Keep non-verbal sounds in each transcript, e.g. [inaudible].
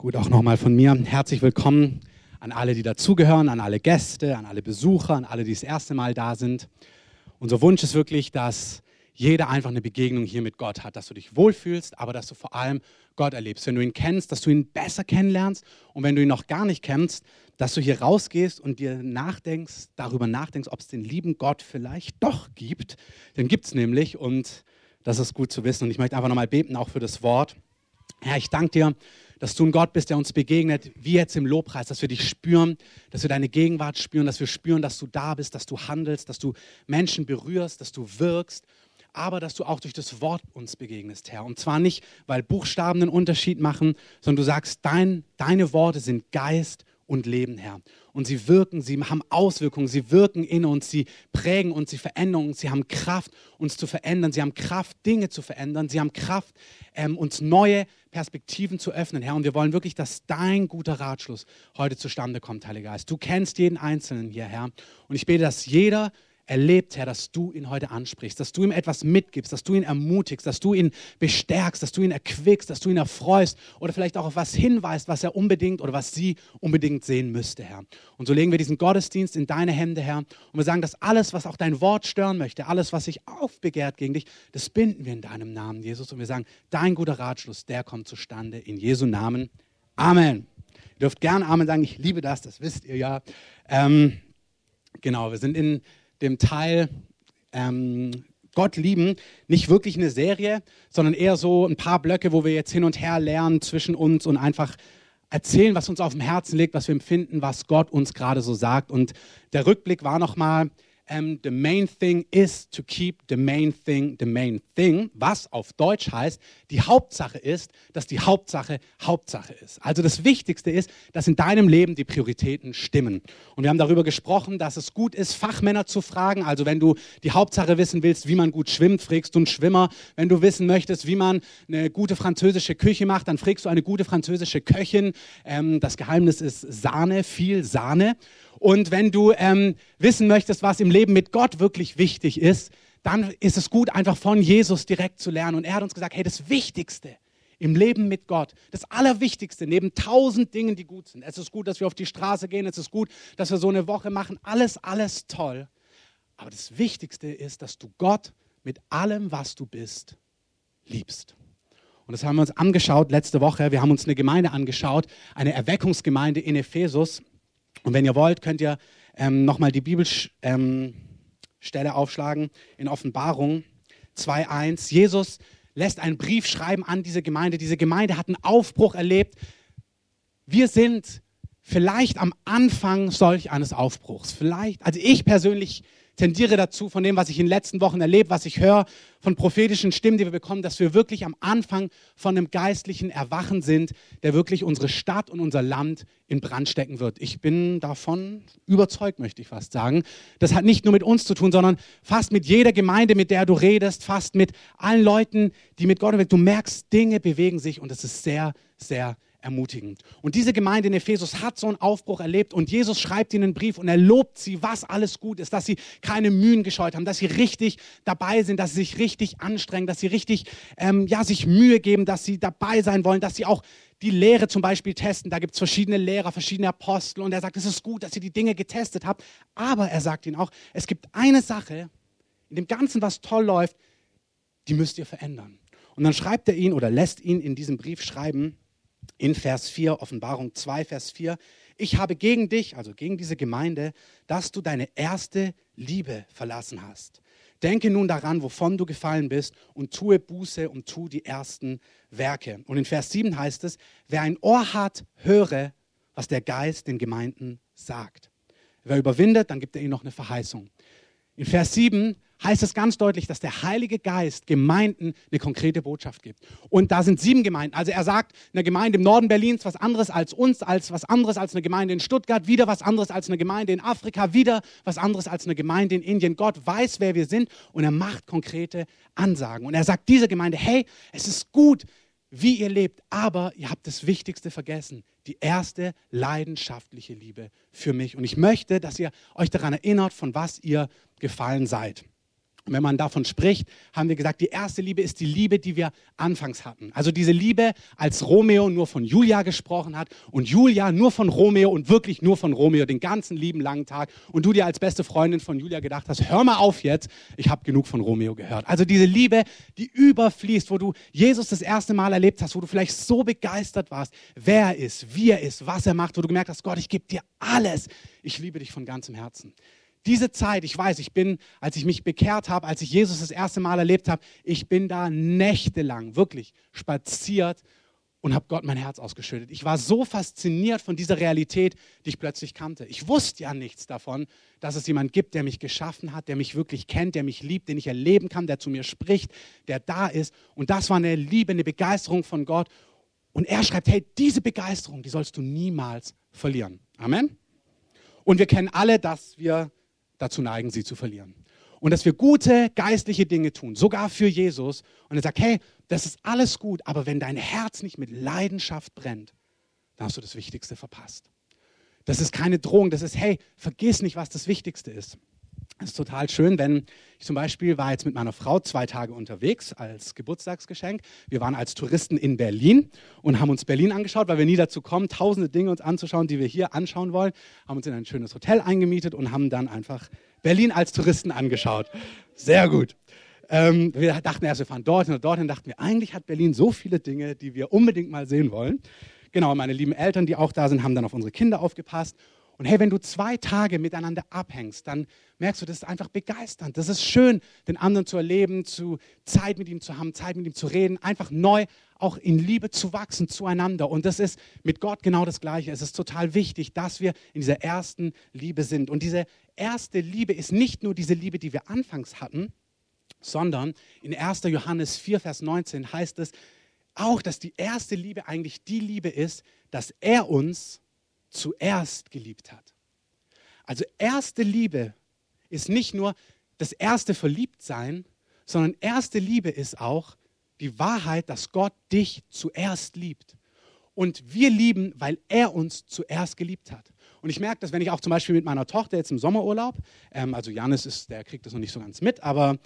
Gut, auch nochmal von mir herzlich willkommen an alle, die dazugehören, an alle Gäste, an alle Besucher, an alle, die das erste Mal da sind. Unser Wunsch ist wirklich, dass jeder einfach eine Begegnung hier mit Gott hat, dass du dich wohlfühlst, aber dass du vor allem Gott erlebst. Wenn du ihn kennst, dass du ihn besser kennenlernst und wenn du ihn noch gar nicht kennst, dass du hier rausgehst und dir nachdenkst, darüber nachdenkst, ob es den lieben Gott vielleicht doch gibt. Den gibt es nämlich und das ist gut zu wissen. Und ich möchte einfach nochmal beten, auch für das Wort. Herr, ich danke dir, dass du ein Gott bist, der uns begegnet, wie jetzt im Lobpreis, dass wir dich spüren, dass wir deine Gegenwart spüren, dass wir spüren, dass du da bist, dass du handelst, dass du Menschen berührst, dass du wirkst, aber dass du auch durch das Wort uns begegnest, Herr. Und zwar nicht, weil Buchstaben einen Unterschied machen, sondern du sagst, dein, deine Worte sind Geist und Leben, Herr. Und sie wirken, sie haben Auswirkungen, sie wirken in uns, sie prägen uns, sie verändern uns, sie haben Kraft, uns zu verändern, sie haben Kraft, Dinge zu verändern, sie haben Kraft, ähm, uns neue Perspektiven zu öffnen, Herr. Und wir wollen wirklich, dass dein guter Ratschluss heute zustande kommt, Heiliger Geist. Du kennst jeden Einzelnen hier, Herr. Und ich bete, dass jeder erlebt, Herr, dass du ihn heute ansprichst, dass du ihm etwas mitgibst, dass du ihn ermutigst, dass du ihn bestärkst, dass du ihn erquickst, dass du ihn erfreust oder vielleicht auch auf was hinweist, was er unbedingt oder was sie unbedingt sehen müsste, Herr. Und so legen wir diesen Gottesdienst in deine Hände, Herr, und wir sagen, dass alles, was auch dein Wort stören möchte, alles, was sich aufbegehrt gegen dich, das binden wir in deinem Namen, Jesus. Und wir sagen, dein guter Ratschluss, der kommt zustande in Jesu Namen. Amen. Ihr dürft gerne Amen sagen, ich liebe das, das wisst ihr ja. Ähm, genau, wir sind in dem Teil ähm, Gott lieben nicht wirklich eine Serie, sondern eher so ein paar Blöcke, wo wir jetzt hin und her lernen zwischen uns und einfach erzählen, was uns auf dem Herzen liegt, was wir empfinden, was Gott uns gerade so sagt. Und der Rückblick war nochmal, ähm, the main thing is to keep the main thing the main thing, was auf Deutsch heißt, die Hauptsache ist, dass die Hauptsache Hauptsache ist. Also das Wichtigste ist, dass in deinem Leben die Prioritäten stimmen. Und wir haben darüber gesprochen, dass es gut ist, Fachmänner zu fragen. Also wenn du die Hauptsache wissen willst, wie man gut schwimmt, fragst du einen Schwimmer. Wenn du wissen möchtest, wie man eine gute französische Küche macht, dann fragst du eine gute französische Köchin. Ähm, das Geheimnis ist Sahne, viel Sahne. Und wenn du ähm, wissen möchtest, was im Leben mit Gott wirklich wichtig ist, dann ist es gut, einfach von Jesus direkt zu lernen. Und er hat uns gesagt, hey, das Wichtigste im Leben mit Gott, das Allerwichtigste, neben tausend Dingen, die gut sind. Es ist gut, dass wir auf die Straße gehen, es ist gut, dass wir so eine Woche machen, alles, alles toll. Aber das Wichtigste ist, dass du Gott mit allem, was du bist, liebst. Und das haben wir uns angeschaut letzte Woche. Wir haben uns eine Gemeinde angeschaut, eine Erweckungsgemeinde in Ephesus. Und wenn ihr wollt, könnt ihr ähm, nochmal die Bibelstelle ähm, aufschlagen in Offenbarung 2.1. Jesus lässt einen Brief schreiben an diese Gemeinde. Diese Gemeinde hat einen Aufbruch erlebt. Wir sind vielleicht am Anfang solch eines Aufbruchs. Vielleicht, also ich persönlich tendiere dazu, von dem, was ich in den letzten Wochen erlebe, was ich höre, von prophetischen Stimmen, die wir bekommen, dass wir wirklich am Anfang von einem geistlichen Erwachen sind, der wirklich unsere Stadt und unser Land in Brand stecken wird. Ich bin davon überzeugt, möchte ich fast sagen. Das hat nicht nur mit uns zu tun, sondern fast mit jeder Gemeinde, mit der du redest, fast mit allen Leuten, die mit Gott, du merkst, Dinge bewegen sich und es ist sehr, sehr ermutigend. Und diese Gemeinde in Ephesus hat so einen Aufbruch erlebt und Jesus schreibt ihnen einen Brief und er lobt sie, was alles gut ist, dass sie keine Mühen gescheut haben, dass sie richtig dabei sind, dass sie sich richtig anstrengen, dass sie richtig ähm, ja, sich Mühe geben, dass sie dabei sein wollen, dass sie auch die Lehre zum Beispiel testen. Da gibt es verschiedene Lehrer, verschiedene Apostel und er sagt, es ist gut, dass ihr die Dinge getestet habt. Aber er sagt ihnen auch, es gibt eine Sache in dem Ganzen, was toll läuft, die müsst ihr verändern. Und dann schreibt er ihn oder lässt ihn in diesem Brief schreiben, in Vers 4, Offenbarung 2, Vers 4, ich habe gegen dich, also gegen diese Gemeinde, dass du deine erste Liebe verlassen hast. Denke nun daran, wovon du gefallen bist und tue Buße und tu die ersten Werke. Und in Vers 7 heißt es, wer ein Ohr hat, höre, was der Geist den Gemeinden sagt. Wer überwindet, dann gibt er ihnen noch eine Verheißung. In Vers 7 heißt es ganz deutlich, dass der Heilige Geist Gemeinden eine konkrete Botschaft gibt. Und da sind sieben Gemeinden. Also er sagt, eine Gemeinde im Norden Berlins was anderes als uns, als was anderes als eine Gemeinde in Stuttgart, wieder was anderes als eine Gemeinde in Afrika, wieder was anderes als eine Gemeinde in Indien. Gott weiß, wer wir sind und er macht konkrete Ansagen. Und er sagt dieser Gemeinde, hey, es ist gut, wie ihr lebt, aber ihr habt das Wichtigste vergessen, die erste leidenschaftliche Liebe für mich. Und ich möchte, dass ihr euch daran erinnert, von was ihr gefallen seid. Und wenn man davon spricht, haben wir gesagt, die erste Liebe ist die Liebe, die wir anfangs hatten. Also diese Liebe, als Romeo nur von Julia gesprochen hat und Julia nur von Romeo und wirklich nur von Romeo den ganzen lieben langen Tag und du dir als beste Freundin von Julia gedacht hast, hör mal auf jetzt, ich habe genug von Romeo gehört. Also diese Liebe, die überfließt, wo du Jesus das erste Mal erlebt hast, wo du vielleicht so begeistert warst, wer er ist, wie er ist, was er macht, wo du gemerkt hast, Gott, ich gebe dir alles. Ich liebe dich von ganzem Herzen diese Zeit, ich weiß, ich bin, als ich mich bekehrt habe, als ich Jesus das erste Mal erlebt habe, ich bin da nächtelang wirklich spaziert und habe Gott mein Herz ausgeschüttet. Ich war so fasziniert von dieser Realität, die ich plötzlich kannte. Ich wusste ja nichts davon, dass es jemand gibt, der mich geschaffen hat, der mich wirklich kennt, der mich liebt, den ich erleben kann, der zu mir spricht, der da ist. Und das war eine Liebe, eine Begeisterung von Gott. Und er schreibt, hey, diese Begeisterung, die sollst du niemals verlieren. Amen. Und wir kennen alle, dass wir dazu neigen, sie zu verlieren. Und dass wir gute geistliche Dinge tun, sogar für Jesus. Und er sagt, hey, das ist alles gut, aber wenn dein Herz nicht mit Leidenschaft brennt, dann hast du das Wichtigste verpasst. Das ist keine Drohung, das ist, hey, vergiss nicht, was das Wichtigste ist. Es ist total schön, wenn ich zum Beispiel war jetzt mit meiner Frau zwei Tage unterwegs als Geburtstagsgeschenk. Wir waren als Touristen in Berlin und haben uns Berlin angeschaut, weil wir nie dazu kommen, tausende Dinge uns anzuschauen, die wir hier anschauen wollen. Haben uns in ein schönes Hotel eingemietet und haben dann einfach Berlin als Touristen angeschaut. Sehr gut. Ähm, wir dachten erst, wir fahren dorthin und dorthin. Dachten wir, eigentlich hat Berlin so viele Dinge, die wir unbedingt mal sehen wollen. Genau, meine lieben Eltern, die auch da sind, haben dann auf unsere Kinder aufgepasst. Und hey, wenn du zwei Tage miteinander abhängst, dann merkst du, das ist einfach begeisternd. Das ist schön, den anderen zu erleben, zu Zeit mit ihm zu haben, Zeit mit ihm zu reden, einfach neu auch in Liebe zu wachsen zueinander. Und das ist mit Gott genau das Gleiche. Es ist total wichtig, dass wir in dieser ersten Liebe sind. Und diese erste Liebe ist nicht nur diese Liebe, die wir anfangs hatten, sondern in 1. Johannes 4, Vers 19 heißt es auch, dass die erste Liebe eigentlich die Liebe ist, dass er uns zuerst geliebt hat. Also erste Liebe ist nicht nur das erste Verliebtsein, sondern erste Liebe ist auch die Wahrheit, dass Gott dich zuerst liebt. Und wir lieben, weil er uns zuerst geliebt hat. Und ich merke das, wenn ich auch zum Beispiel mit meiner Tochter jetzt im Sommerurlaub, ähm, also Janis ist, der kriegt das noch nicht so ganz mit, aber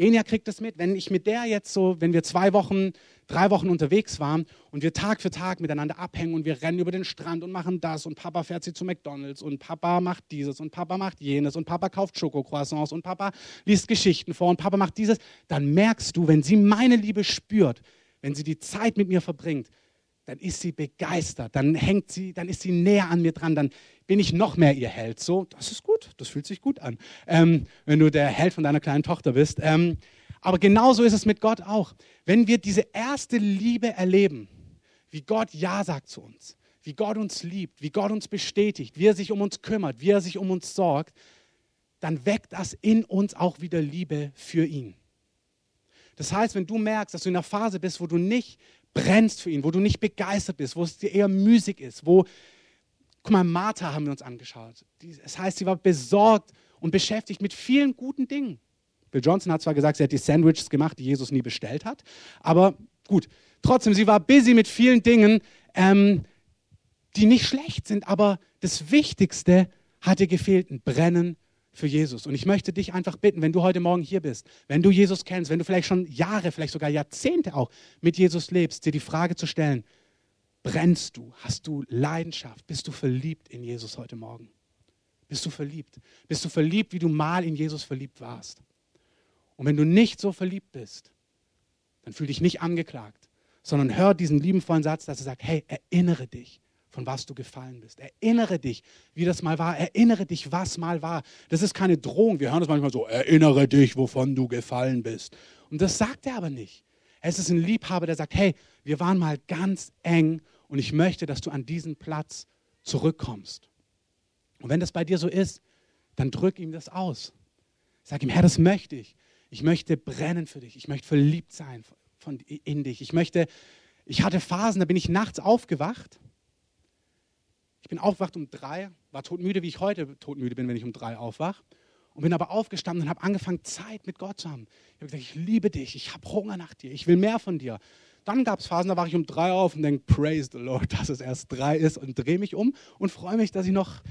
Enya kriegt das mit, wenn ich mit der jetzt so, wenn wir zwei Wochen drei Wochen unterwegs waren und wir Tag für Tag miteinander abhängen und wir rennen über den Strand und machen das und Papa fährt sie zu McDonalds und Papa macht dieses und Papa macht jenes und Papa kauft Schokocroissants und Papa liest Geschichten vor und Papa macht dieses, dann merkst du, wenn sie meine Liebe spürt, wenn sie die Zeit mit mir verbringt, dann ist sie begeistert, dann hängt sie, dann ist sie näher an mir dran, dann bin ich noch mehr ihr Held. So, das ist gut, das fühlt sich gut an, ähm, wenn du der Held von deiner kleinen Tochter bist. Ähm, aber genauso ist es mit Gott auch. Wenn wir diese erste Liebe erleben, wie Gott Ja sagt zu uns, wie Gott uns liebt, wie Gott uns bestätigt, wie er sich um uns kümmert, wie er sich um uns sorgt, dann weckt das in uns auch wieder Liebe für ihn. Das heißt, wenn du merkst, dass du in einer Phase bist, wo du nicht brennst für ihn, wo du nicht begeistert bist, wo es dir eher müßig ist, wo, guck mal, Martha haben wir uns angeschaut. Das heißt, sie war besorgt und beschäftigt mit vielen guten Dingen. Bill Johnson hat zwar gesagt, sie hat die Sandwiches gemacht, die Jesus nie bestellt hat, aber gut, trotzdem, sie war busy mit vielen Dingen, ähm, die nicht schlecht sind, aber das Wichtigste hat ihr gefehlt, ein Brennen für Jesus. Und ich möchte dich einfach bitten, wenn du heute Morgen hier bist, wenn du Jesus kennst, wenn du vielleicht schon Jahre, vielleicht sogar Jahrzehnte auch mit Jesus lebst, dir die Frage zu stellen, brennst du, hast du Leidenschaft, bist du verliebt in Jesus heute Morgen? Bist du verliebt? Bist du verliebt, wie du mal in Jesus verliebt warst? Und wenn du nicht so verliebt bist, dann fühl dich nicht angeklagt, sondern hör diesen liebenvollen Satz, dass er sagt, hey, erinnere dich, von was du gefallen bist. Erinnere dich, wie das mal war. Erinnere dich, was mal war. Das ist keine Drohung. Wir hören das manchmal so, erinnere dich, wovon du gefallen bist. Und das sagt er aber nicht. Es ist ein Liebhaber, der sagt, hey, wir waren mal ganz eng und ich möchte, dass du an diesen Platz zurückkommst. Und wenn das bei dir so ist, dann drück ihm das aus. Sag ihm, Herr, das möchte ich. Ich möchte brennen für dich. Ich möchte verliebt sein in dich. Ich möchte, ich hatte Phasen, da bin ich nachts aufgewacht. Ich bin aufgewacht um drei, war todmüde, wie ich heute todmüde bin, wenn ich um drei aufwache. Und bin aber aufgestanden und habe angefangen, Zeit mit Gott zu haben. Ich habe gesagt, ich liebe dich, ich habe Hunger nach dir, ich will mehr von dir. Dann gab es Phasen, da wache ich um drei auf und denke, praise the Lord, [laughs] dass es erst drei ist und drehe mich um und freue mich, dass ich noch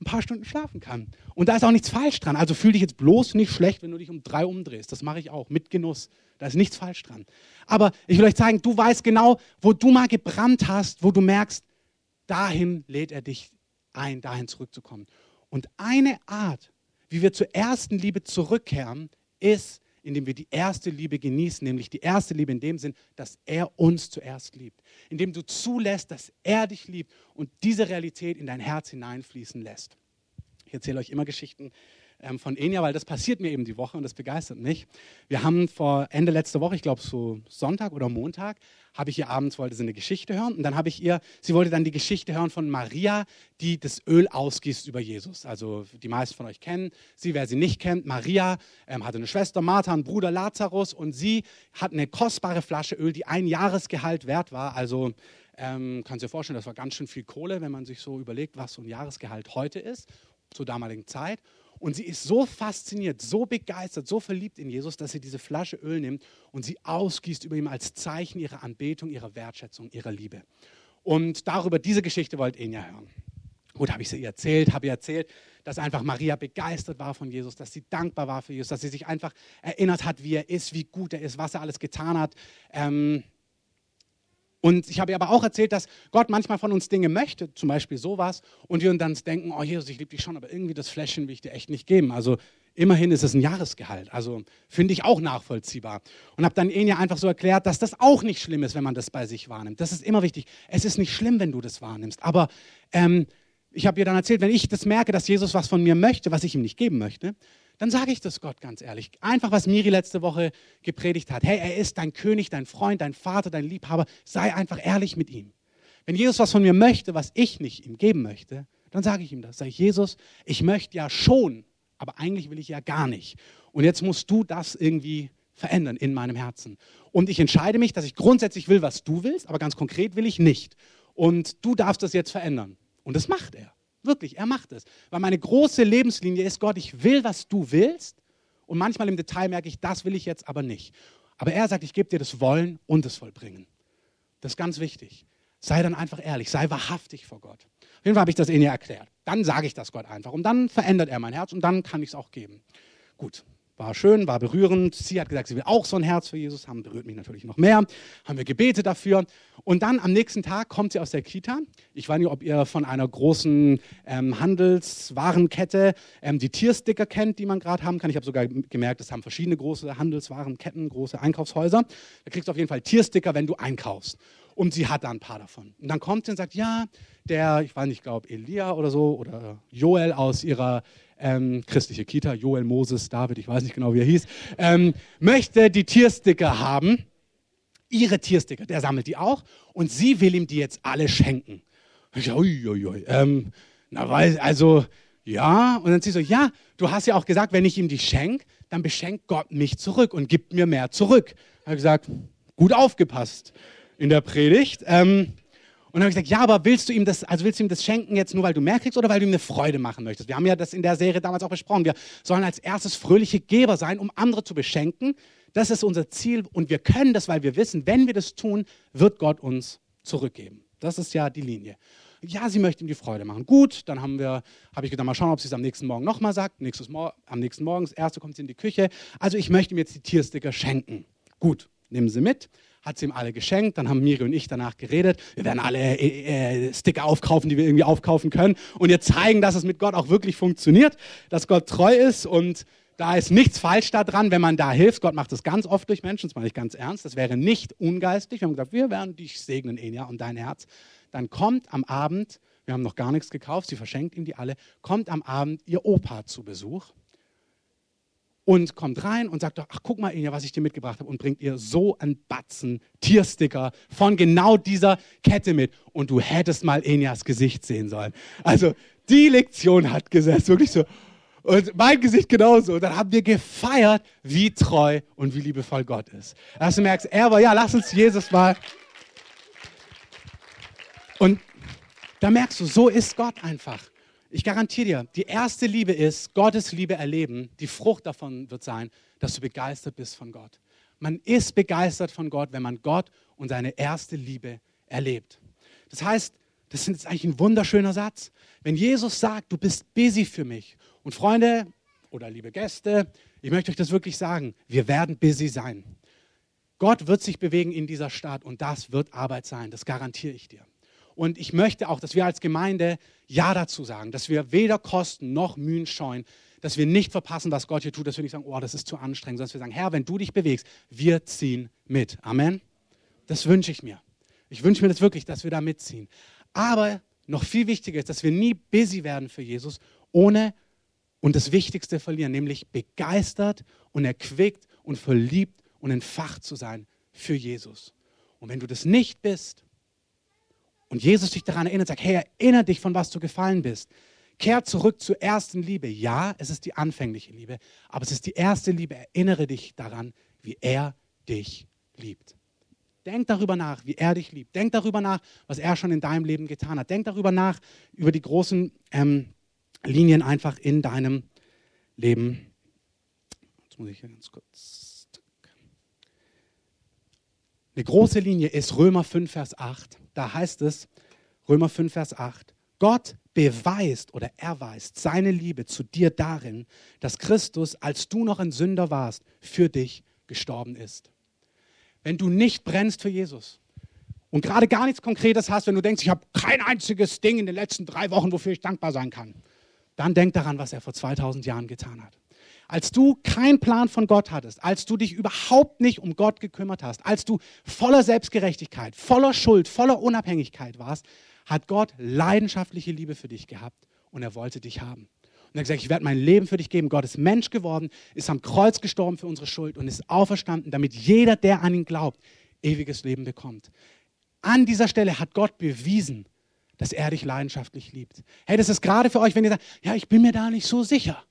ein paar Stunden schlafen kann. Und da ist auch nichts falsch dran. Also fühl dich jetzt bloß nicht schlecht, wenn du dich um drei umdrehst. Das mache ich auch mit Genuss. Da ist nichts falsch dran. Aber ich will euch zeigen, du weißt genau, wo du mal gebrannt hast, wo du merkst, dahin lädt er dich ein, dahin zurückzukommen. Und eine Art, wie wir zur ersten Liebe zurückkehren, ist, indem wir die erste Liebe genießen, nämlich die erste Liebe in dem Sinn, dass er uns zuerst liebt. Indem du zulässt, dass er dich liebt und diese Realität in dein Herz hineinfließen lässt. Ich erzähle euch immer Geschichten ähm, von Enya, weil das passiert mir eben die Woche und das begeistert mich. Wir haben vor Ende letzter Woche, ich glaube so Sonntag oder Montag, habe ich ihr abends, wollte sie eine Geschichte hören und dann habe ich ihr, sie wollte dann die Geschichte hören von Maria, die das Öl ausgießt über Jesus. Also die meisten von euch kennen sie, wer sie nicht kennt, Maria ähm, hatte eine Schwester Martha, einen Bruder Lazarus und sie hat eine kostbare Flasche Öl, die ein Jahresgehalt wert war. Also ähm, kannst dir vorstellen, das war ganz schön viel Kohle, wenn man sich so überlegt, was so ein Jahresgehalt heute ist, zur damaligen Zeit. Und sie ist so fasziniert, so begeistert, so verliebt in Jesus, dass sie diese Flasche Öl nimmt und sie ausgießt über ihm als Zeichen ihrer Anbetung, ihrer Wertschätzung, ihrer Liebe. Und darüber, diese Geschichte wollt ihr ja hören. Gut, habe ich sie ihr erzählt, habe ihr erzählt, dass einfach Maria begeistert war von Jesus, dass sie dankbar war für Jesus, dass sie sich einfach erinnert hat, wie er ist, wie gut er ist, was er alles getan hat. Ähm, und ich habe ihr aber auch erzählt, dass Gott manchmal von uns Dinge möchte, zum Beispiel sowas, und wir uns dann denken, oh Jesus, ich liebe dich schon, aber irgendwie das Fläschchen will ich dir echt nicht geben. Also immerhin ist es ein Jahresgehalt, also finde ich auch nachvollziehbar. Und habe dann Enya einfach so erklärt, dass das auch nicht schlimm ist, wenn man das bei sich wahrnimmt. Das ist immer wichtig. Es ist nicht schlimm, wenn du das wahrnimmst, aber ähm, ich habe ihr dann erzählt, wenn ich das merke, dass Jesus was von mir möchte, was ich ihm nicht geben möchte, dann sage ich das Gott ganz ehrlich. Einfach, was Miri letzte Woche gepredigt hat. Hey, er ist dein König, dein Freund, dein Vater, dein Liebhaber. Sei einfach ehrlich mit ihm. Wenn Jesus was von mir möchte, was ich nicht ihm geben möchte, dann sage ich ihm das. Sage ich, Jesus, ich möchte ja schon, aber eigentlich will ich ja gar nicht. Und jetzt musst du das irgendwie verändern in meinem Herzen. Und ich entscheide mich, dass ich grundsätzlich will, was du willst, aber ganz konkret will ich nicht. Und du darfst das jetzt verändern. Und das macht er. Wirklich, er macht es. Weil meine große Lebenslinie ist, Gott, ich will, was du willst. Und manchmal im Detail merke ich, das will ich jetzt aber nicht. Aber er sagt, ich gebe dir das Wollen und das Vollbringen. Das ist ganz wichtig. Sei dann einfach ehrlich, sei wahrhaftig vor Gott. Auf jeden Fall habe ich das Ihnen ja erklärt. Dann sage ich das Gott einfach. Und dann verändert er mein Herz und dann kann ich es auch geben. Gut, war schön, war berührend. Sie hat gesagt, sie will auch so ein Herz für Jesus haben, berührt mich natürlich noch mehr. Haben wir gebetet dafür. Und dann am nächsten Tag kommt sie aus der Kita. Ich weiß nicht, ob ihr von einer großen ähm, Handelswarenkette ähm, die Tiersticker kennt, die man gerade haben kann. Ich habe sogar gemerkt, es haben verschiedene große Handelswarenketten, große Einkaufshäuser. Da kriegst du auf jeden Fall Tiersticker, wenn du einkaufst. Und sie hat da ein paar davon. Und dann kommt sie und sagt, ja, der, ich weiß nicht, ich glaube Elia oder so, oder Joel aus ihrer ähm, christliche Kita, Joel Moses, David, ich weiß nicht genau, wie er hieß, ähm, möchte die Tiersticker haben, ihre Tiersticker, der sammelt die auch und sie will ihm die jetzt alle schenken. Ich, ui, ui, ui, ähm, na, weil, also, ja, und dann sie so, ja, du hast ja auch gesagt, wenn ich ihm die schenke, dann beschenkt Gott mich zurück und gibt mir mehr zurück. Ich habe gesagt, gut aufgepasst in der Predigt. Ähm, und dann habe ich gesagt, ja, aber willst du ihm das, also willst du ihm das schenken jetzt nur, weil du mehr kriegst oder weil du ihm eine Freude machen möchtest? Wir haben ja das in der Serie damals auch besprochen. Wir sollen als erstes fröhliche Geber sein, um andere zu beschenken. Das ist unser Ziel und wir können das, weil wir wissen, wenn wir das tun, wird Gott uns zurückgeben. Das ist ja die Linie. Ja, sie möchte ihm die Freude machen. Gut, dann haben wir, habe ich gedacht, mal schauen, ob sie es am nächsten Morgen nochmal sagt. Nächstes Mo am nächsten Morgen, das erste kommt sie in die Küche. Also ich möchte ihm jetzt die Tiersticker schenken. Gut, nehmen sie mit hat sie ihm alle geschenkt. Dann haben Miri und ich danach geredet. Wir werden alle äh, äh, Sticker aufkaufen, die wir irgendwie aufkaufen können und ihr zeigen, dass es mit Gott auch wirklich funktioniert, dass Gott treu ist und da ist nichts falsch daran, wenn man da hilft. Gott macht das ganz oft durch Menschen, das meine ich ganz ernst. Das wäre nicht ungeistig. Wir haben gesagt, wir werden dich segnen, Enya, und dein Herz. Dann kommt am Abend, wir haben noch gar nichts gekauft, sie verschenkt ihm die alle, kommt am Abend ihr Opa zu Besuch und kommt rein und sagt doch, ach guck mal, Inja, was ich dir mitgebracht habe und bringt ihr so einen Batzen Tiersticker von genau dieser Kette mit und du hättest mal Injas Gesicht sehen sollen. Also die Lektion hat gesetzt, wirklich so. Und mein Gesicht genauso. Und dann haben wir gefeiert, wie treu und wie liebevoll Gott ist. Dass du merkst, er war, ja, lass uns Jesus mal. Und da merkst du, so ist Gott einfach. Ich garantiere dir, die erste Liebe ist Gottes Liebe erleben. Die Frucht davon wird sein, dass du begeistert bist von Gott. Man ist begeistert von Gott, wenn man Gott und seine erste Liebe erlebt. Das heißt, Das ist eigentlich ein wunderschöner Satz. Wenn Jesus sagt, du bist busy für mich. Und Freunde oder liebe Gäste, ich möchte euch das wirklich sagen, wir werden busy sein. Gott wird sich bewegen in dieser Stadt und das wird Arbeit sein, das garantiere ich dir. Und ich möchte auch, dass wir als Gemeinde Ja dazu sagen, dass wir weder Kosten noch Mühen scheuen, dass wir nicht verpassen, was Gott hier tut, dass wir nicht sagen, oh, das ist zu anstrengend, sondern dass wir sagen, Herr, wenn du dich bewegst, wir ziehen mit. Amen. Das wünsche ich mir. Ich wünsche mir das wirklich, dass wir da mitziehen. Aber noch viel wichtiger ist, dass wir nie busy werden für Jesus, ohne und das Wichtigste verlieren, nämlich begeistert und erquickt und verliebt und entfacht zu sein für Jesus. Und wenn du das nicht bist und Jesus dich daran erinnert, sagt, hey, erinnere dich, von was du gefallen bist, kehr zurück zur ersten Liebe. Ja, es ist die anfängliche Liebe, aber es ist die erste Liebe. Erinnere dich daran, wie er dich liebt. Denk darüber nach, wie er dich liebt. Denk darüber nach, was er schon in deinem Leben getan hat. Denk darüber nach, über die großen ähm, Linien einfach in deinem Leben. Jetzt muss ich hier ganz kurz. Eine große Linie ist Römer 5, Vers 8. Da heißt es, Römer 5, Vers 8, Gott beweist oder erweist seine Liebe zu dir darin, dass Christus, als du noch ein Sünder warst, für dich gestorben ist. Wenn du nicht brennst für Jesus und gerade gar nichts Konkretes hast, wenn du denkst, ich habe kein einziges Ding in den letzten drei Wochen, wofür ich dankbar sein kann, dann denk daran, was er vor 2000 Jahren getan hat. Als du keinen Plan von Gott hattest, als du dich überhaupt nicht um Gott gekümmert hast, als du voller Selbstgerechtigkeit, voller Schuld, voller Unabhängigkeit warst, hat Gott leidenschaftliche Liebe für dich gehabt und er wollte dich haben. Und er hat gesagt, ich werde mein Leben für dich geben. Gott ist Mensch geworden, ist am Kreuz gestorben für unsere Schuld und ist auferstanden, damit jeder, der an ihn glaubt, ewiges Leben bekommt. An dieser Stelle hat Gott bewiesen, dass er dich leidenschaftlich liebt. Hey, das ist gerade für euch, wenn ihr sagt, ja, ich bin mir da nicht so sicher.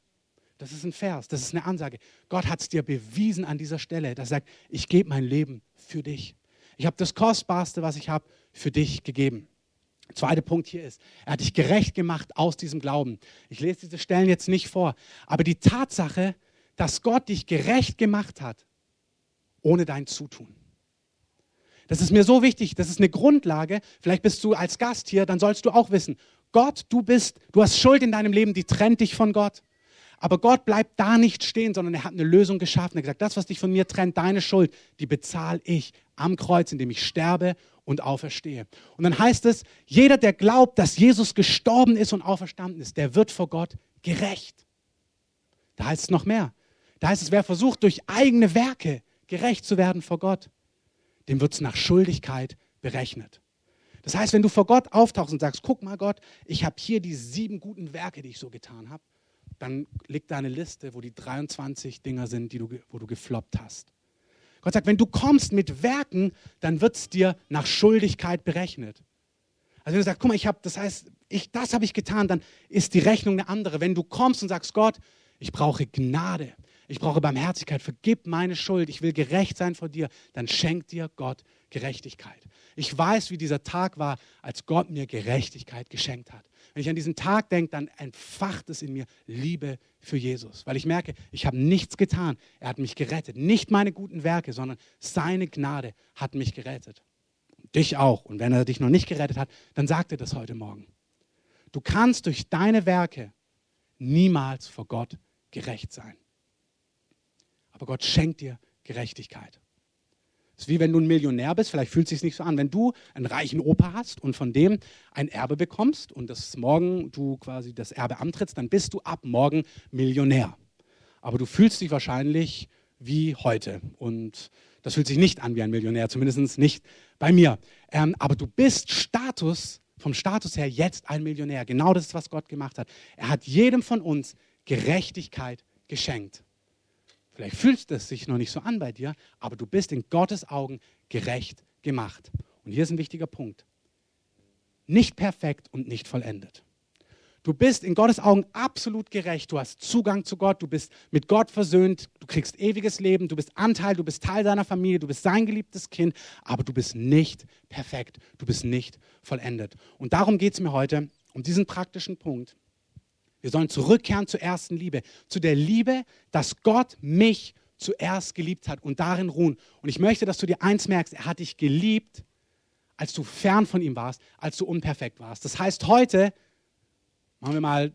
Das ist ein Vers, das ist eine Ansage. Gott hat es dir bewiesen an dieser Stelle, dass er sagt, ich gebe mein Leben für dich. Ich habe das Kostbarste, was ich habe, für dich gegeben. Zweiter Punkt hier ist, er hat dich gerecht gemacht aus diesem Glauben. Ich lese diese Stellen jetzt nicht vor, aber die Tatsache, dass Gott dich gerecht gemacht hat, ohne dein Zutun. Das ist mir so wichtig, das ist eine Grundlage. Vielleicht bist du als Gast hier, dann sollst du auch wissen, Gott, du bist, du hast Schuld in deinem Leben, die trennt dich von Gott. Aber Gott bleibt da nicht stehen, sondern er hat eine Lösung geschaffen. Er hat gesagt, das, was dich von mir trennt, deine Schuld, die bezahle ich am Kreuz, indem ich sterbe und auferstehe. Und dann heißt es, jeder, der glaubt, dass Jesus gestorben ist und auferstanden ist, der wird vor Gott gerecht. Da heißt es noch mehr. Da heißt es, wer versucht, durch eigene Werke gerecht zu werden vor Gott, dem wird es nach Schuldigkeit berechnet. Das heißt, wenn du vor Gott auftauchst und sagst, guck mal Gott, ich habe hier die sieben guten Werke, die ich so getan habe, dann liegt da eine Liste, wo die 23 Dinger sind, die du, wo du gefloppt hast. Gott sagt, wenn du kommst mit Werken, dann wird es dir nach Schuldigkeit berechnet. Also wenn du sagst, guck mal, ich habe, das heißt, ich, das habe ich getan, dann ist die Rechnung eine andere. Wenn du kommst und sagst, Gott, ich brauche Gnade, ich brauche Barmherzigkeit, vergib meine Schuld, ich will gerecht sein vor dir, dann schenkt dir Gott Gerechtigkeit. Ich weiß, wie dieser Tag war, als Gott mir Gerechtigkeit geschenkt hat. Wenn ich an diesen Tag denke, dann entfacht es in mir Liebe für Jesus, weil ich merke, ich habe nichts getan. Er hat mich gerettet. Nicht meine guten Werke, sondern seine Gnade hat mich gerettet. Dich auch. Und wenn er dich noch nicht gerettet hat, dann sagt er das heute Morgen. Du kannst durch deine Werke niemals vor Gott gerecht sein. Aber Gott schenkt dir Gerechtigkeit. Es ist wie wenn du ein Millionär bist, vielleicht fühlt es sich nicht so an. Wenn du einen reichen Opa hast und von dem ein Erbe bekommst und das morgen du quasi das Erbe antrittst, dann bist du ab morgen Millionär. Aber du fühlst dich wahrscheinlich wie heute. Und das fühlt sich nicht an wie ein Millionär, zumindest nicht bei mir. Ähm, aber du bist Status, vom Status her jetzt ein Millionär. Genau das ist, was Gott gemacht hat. Er hat jedem von uns Gerechtigkeit geschenkt. Vielleicht fühlt es sich noch nicht so an bei dir, aber du bist in Gottes Augen gerecht gemacht. Und hier ist ein wichtiger Punkt. Nicht perfekt und nicht vollendet. Du bist in Gottes Augen absolut gerecht. Du hast Zugang zu Gott. Du bist mit Gott versöhnt. Du kriegst ewiges Leben. Du bist Anteil. Du bist Teil seiner Familie. Du bist sein geliebtes Kind. Aber du bist nicht perfekt. Du bist nicht vollendet. Und darum geht es mir heute, um diesen praktischen Punkt. Wir sollen zurückkehren zur ersten Liebe, zu der Liebe, dass Gott mich zuerst geliebt hat und darin ruhen. Und ich möchte, dass du dir eins merkst, er hat dich geliebt, als du fern von ihm warst, als du unperfekt warst. Das heißt, heute machen wir mal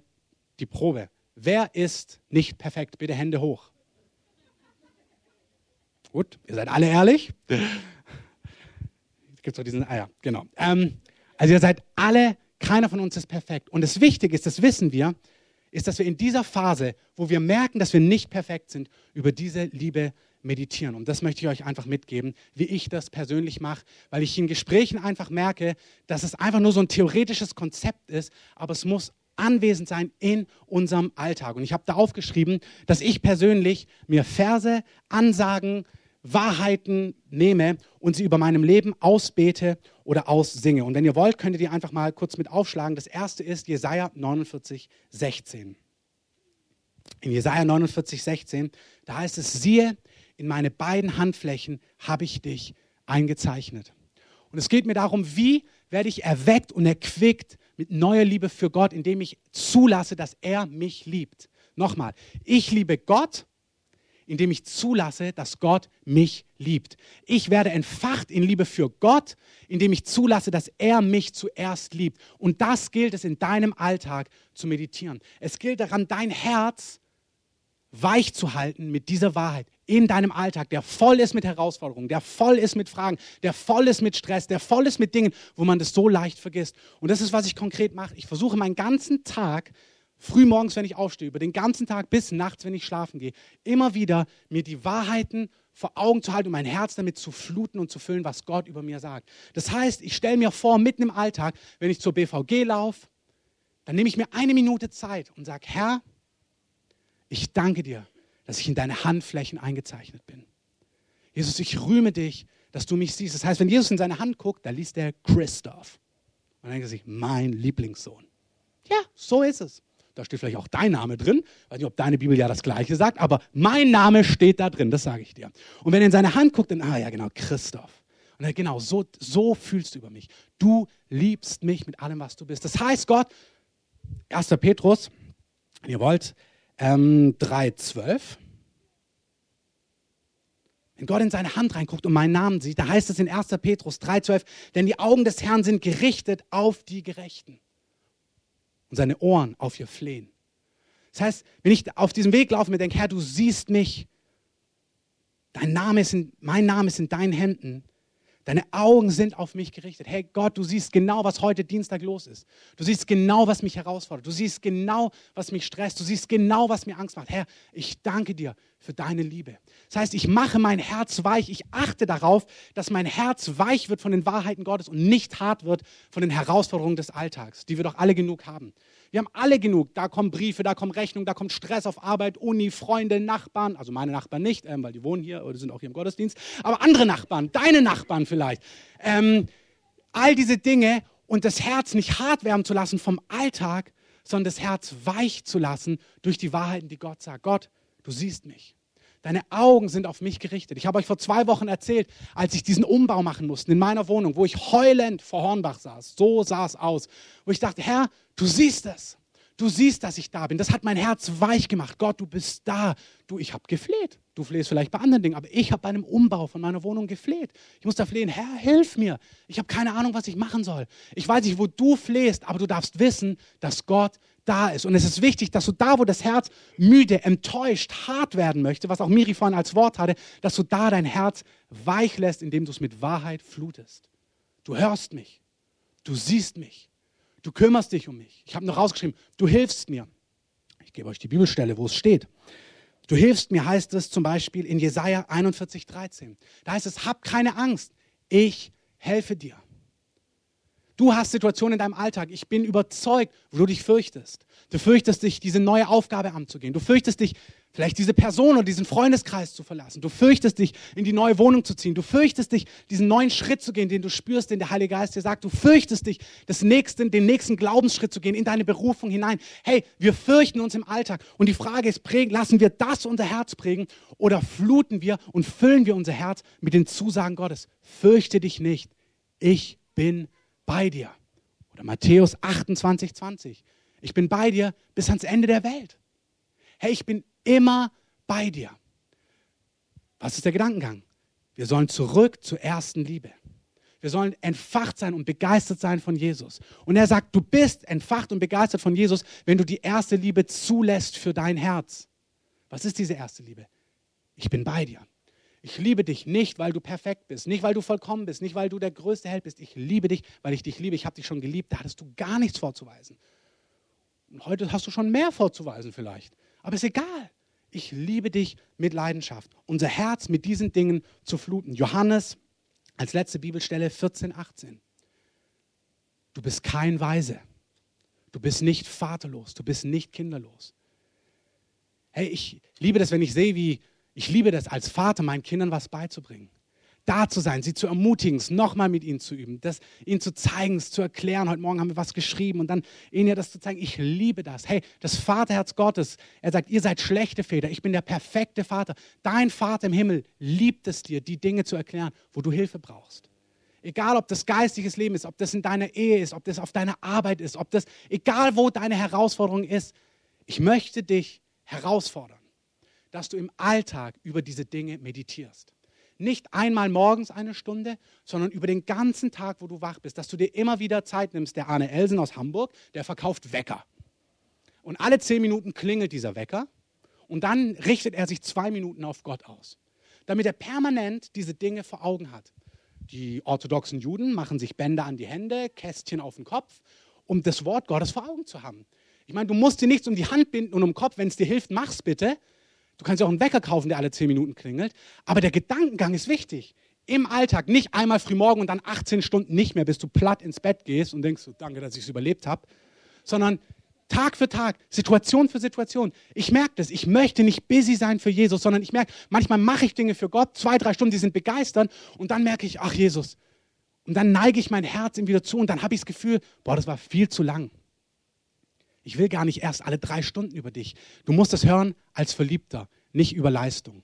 die Probe. Wer ist nicht perfekt? Bitte Hände hoch. Gut, ihr seid alle ehrlich. Gibt es doch diesen, ah ja, genau. Ähm, also ihr seid alle, keiner von uns ist perfekt. Und das Wichtige ist, das wissen wir, ist, dass wir in dieser Phase, wo wir merken, dass wir nicht perfekt sind, über diese Liebe meditieren. Und das möchte ich euch einfach mitgeben, wie ich das persönlich mache, weil ich in Gesprächen einfach merke, dass es einfach nur so ein theoretisches Konzept ist, aber es muss anwesend sein in unserem Alltag. Und ich habe da aufgeschrieben, dass ich persönlich mir Verse, Ansagen, Wahrheiten nehme und sie über meinem Leben ausbete oder aussinge. Und wenn ihr wollt, könnt ihr die einfach mal kurz mit aufschlagen. Das erste ist Jesaja 49, 16. In Jesaja 49, 16, da heißt es: Siehe, in meine beiden Handflächen habe ich dich eingezeichnet. Und es geht mir darum, wie werde ich erweckt und erquickt mit neuer Liebe für Gott, indem ich zulasse, dass er mich liebt. Nochmal, ich liebe Gott indem ich zulasse, dass Gott mich liebt. Ich werde entfacht in Liebe für Gott, indem ich zulasse, dass er mich zuerst liebt. Und das gilt es in deinem Alltag zu meditieren. Es gilt daran, dein Herz weich zu halten mit dieser Wahrheit in deinem Alltag, der voll ist mit Herausforderungen, der voll ist mit Fragen, der voll ist mit Stress, der voll ist mit Dingen, wo man das so leicht vergisst. Und das ist, was ich konkret mache. Ich versuche meinen ganzen Tag früh morgens, wenn ich aufstehe, über den ganzen Tag bis nachts, wenn ich schlafen gehe, immer wieder mir die Wahrheiten vor Augen zu halten und mein Herz damit zu fluten und zu füllen, was Gott über mir sagt. Das heißt, ich stelle mir vor, mitten im Alltag, wenn ich zur BVG laufe, dann nehme ich mir eine Minute Zeit und sage, Herr, ich danke dir, dass ich in deine Handflächen eingezeichnet bin. Jesus, ich rühme dich, dass du mich siehst. Das heißt, wenn Jesus in seine Hand guckt, da liest er Christoph. Und dann denkt er sich, mein Lieblingssohn. Ja, so ist es. Da steht vielleicht auch dein Name drin. Ich weiß nicht, ob deine Bibel ja das Gleiche sagt, aber mein Name steht da drin, das sage ich dir. Und wenn er in seine Hand guckt, dann, ah ja, genau, Christoph. Und er, genau, so, so fühlst du über mich. Du liebst mich mit allem, was du bist. Das heißt, Gott, 1. Petrus, wenn ihr wollt, ähm, 3,12. Wenn Gott in seine Hand reinguckt und meinen Namen sieht, da heißt es in 1. Petrus 3,12, denn die Augen des Herrn sind gerichtet auf die Gerechten und seine Ohren auf ihr Flehen. Das heißt, wenn ich auf diesem Weg laufe und mir denke, Herr, du siehst mich, dein Name ist in, mein Name ist in deinen Händen, Deine Augen sind auf mich gerichtet. Hey Gott, du siehst genau, was heute Dienstag los ist. Du siehst genau, was mich herausfordert. Du siehst genau, was mich stresst. Du siehst genau, was mir Angst macht. Herr, ich danke dir für deine Liebe. Das heißt, ich mache mein Herz weich. Ich achte darauf, dass mein Herz weich wird von den Wahrheiten Gottes und nicht hart wird von den Herausforderungen des Alltags, die wir doch alle genug haben. Wir haben alle genug. Da kommen Briefe, da kommen Rechnungen, da kommt Stress auf Arbeit, Uni, Freunde, Nachbarn. Also meine Nachbarn nicht, ähm, weil die wohnen hier oder sind auch hier im Gottesdienst. Aber andere Nachbarn, deine Nachbarn vielleicht. Ähm, all diese Dinge und das Herz nicht hart werden zu lassen vom Alltag, sondern das Herz weich zu lassen durch die Wahrheiten, die Gott sagt. Gott, du siehst mich. Deine Augen sind auf mich gerichtet. Ich habe euch vor zwei Wochen erzählt, als ich diesen Umbau machen musste in meiner Wohnung, wo ich heulend vor Hornbach saß. So sah es aus. Wo ich dachte, Herr, du siehst es. Du siehst, dass ich da bin. Das hat mein Herz weich gemacht. Gott, du bist da. Du, ich habe gefleht. Du flehst vielleicht bei anderen Dingen, aber ich habe bei einem Umbau von meiner Wohnung gefleht. Ich muss da flehen, Herr, hilf mir. Ich habe keine Ahnung, was ich machen soll. Ich weiß nicht, wo du flehst, aber du darfst wissen, dass Gott da ist. Und es ist wichtig, dass du da, wo das Herz müde, enttäuscht, hart werden möchte, was auch Miri vorhin als Wort hatte, dass du da dein Herz weich lässt, indem du es mit Wahrheit flutest. Du hörst mich. Du siehst mich. Du kümmerst dich um mich. Ich habe noch rausgeschrieben, du hilfst mir. Ich gebe euch die Bibelstelle, wo es steht. Du hilfst mir, heißt es zum Beispiel in Jesaja 41, 13. Da heißt es, hab keine Angst. Ich helfe dir. Du hast Situationen in deinem Alltag. Ich bin überzeugt, wo du dich fürchtest. Du fürchtest dich, diese neue Aufgabe anzugehen. Du fürchtest dich, vielleicht diese Person oder diesen Freundeskreis zu verlassen. Du fürchtest dich, in die neue Wohnung zu ziehen. Du fürchtest dich, diesen neuen Schritt zu gehen, den du spürst, den der Heilige Geist dir sagt. Du fürchtest dich, das nächste, den nächsten Glaubensschritt zu gehen, in deine Berufung hinein. Hey, wir fürchten uns im Alltag. Und die Frage ist, prägen, lassen wir das unser Herz prägen oder fluten wir und füllen wir unser Herz mit den Zusagen Gottes? Fürchte dich nicht. Ich bin bei dir. Oder Matthäus 28, 20. Ich bin bei dir bis ans Ende der Welt. Hey, ich bin immer bei dir. Was ist der Gedankengang? Wir sollen zurück zur ersten Liebe. Wir sollen entfacht sein und begeistert sein von Jesus. Und er sagt, du bist entfacht und begeistert von Jesus, wenn du die erste Liebe zulässt für dein Herz. Was ist diese erste Liebe? Ich bin bei dir. Ich liebe dich nicht, weil du perfekt bist, nicht weil du vollkommen bist, nicht weil du der größte Held bist. Ich liebe dich, weil ich dich liebe. Ich habe dich schon geliebt. Da hattest du gar nichts vorzuweisen. Und heute hast du schon mehr vorzuweisen vielleicht. Aber ist egal. Ich liebe dich mit Leidenschaft. Unser Herz mit diesen Dingen zu fluten. Johannes als letzte Bibelstelle 14, 18. Du bist kein Weise. Du bist nicht vaterlos. Du bist nicht kinderlos. Hey, ich liebe das, wenn ich sehe, wie ich liebe das als Vater, meinen Kindern was beizubringen. Da zu sein, sie zu ermutigen, es nochmal mit ihnen zu üben, das ihnen zu zeigen, es zu erklären. Heute Morgen haben wir was geschrieben und dann ihnen ja das zu zeigen. Ich liebe das. Hey, das Vaterherz Gottes, er sagt, ihr seid schlechte Väter, ich bin der perfekte Vater. Dein Vater im Himmel liebt es dir, die Dinge zu erklären, wo du Hilfe brauchst. Egal, ob das geistiges Leben ist, ob das in deiner Ehe ist, ob das auf deiner Arbeit ist, ob das, egal wo deine Herausforderung ist, ich möchte dich herausfordern dass du im Alltag über diese Dinge meditierst. Nicht einmal morgens eine Stunde, sondern über den ganzen Tag, wo du wach bist, dass du dir immer wieder Zeit nimmst. Der Arne Elsen aus Hamburg, der verkauft Wecker. Und alle zehn Minuten klingelt dieser Wecker und dann richtet er sich zwei Minuten auf Gott aus, damit er permanent diese Dinge vor Augen hat. Die orthodoxen Juden machen sich Bänder an die Hände, Kästchen auf den Kopf, um das Wort Gottes vor Augen zu haben. Ich meine, du musst dir nichts um die Hand binden und um den Kopf, wenn es dir hilft, mach's bitte. Du kannst ja auch einen Wecker kaufen, der alle zehn Minuten klingelt. Aber der Gedankengang ist wichtig. Im Alltag, nicht einmal frühmorgen und dann 18 Stunden nicht mehr, bis du platt ins Bett gehst und denkst, danke, dass ich es überlebt habe, sondern Tag für Tag, Situation für Situation. Ich merke das. Ich möchte nicht busy sein für Jesus, sondern ich merke, manchmal mache ich Dinge für Gott, zwei, drei Stunden, die sind begeistert und dann merke ich, ach Jesus. Und dann neige ich mein Herz ihm wieder zu und dann habe ich das Gefühl, boah, das war viel zu lang. Ich will gar nicht erst alle drei Stunden über dich. Du musst es hören als Verliebter, nicht über Leistung.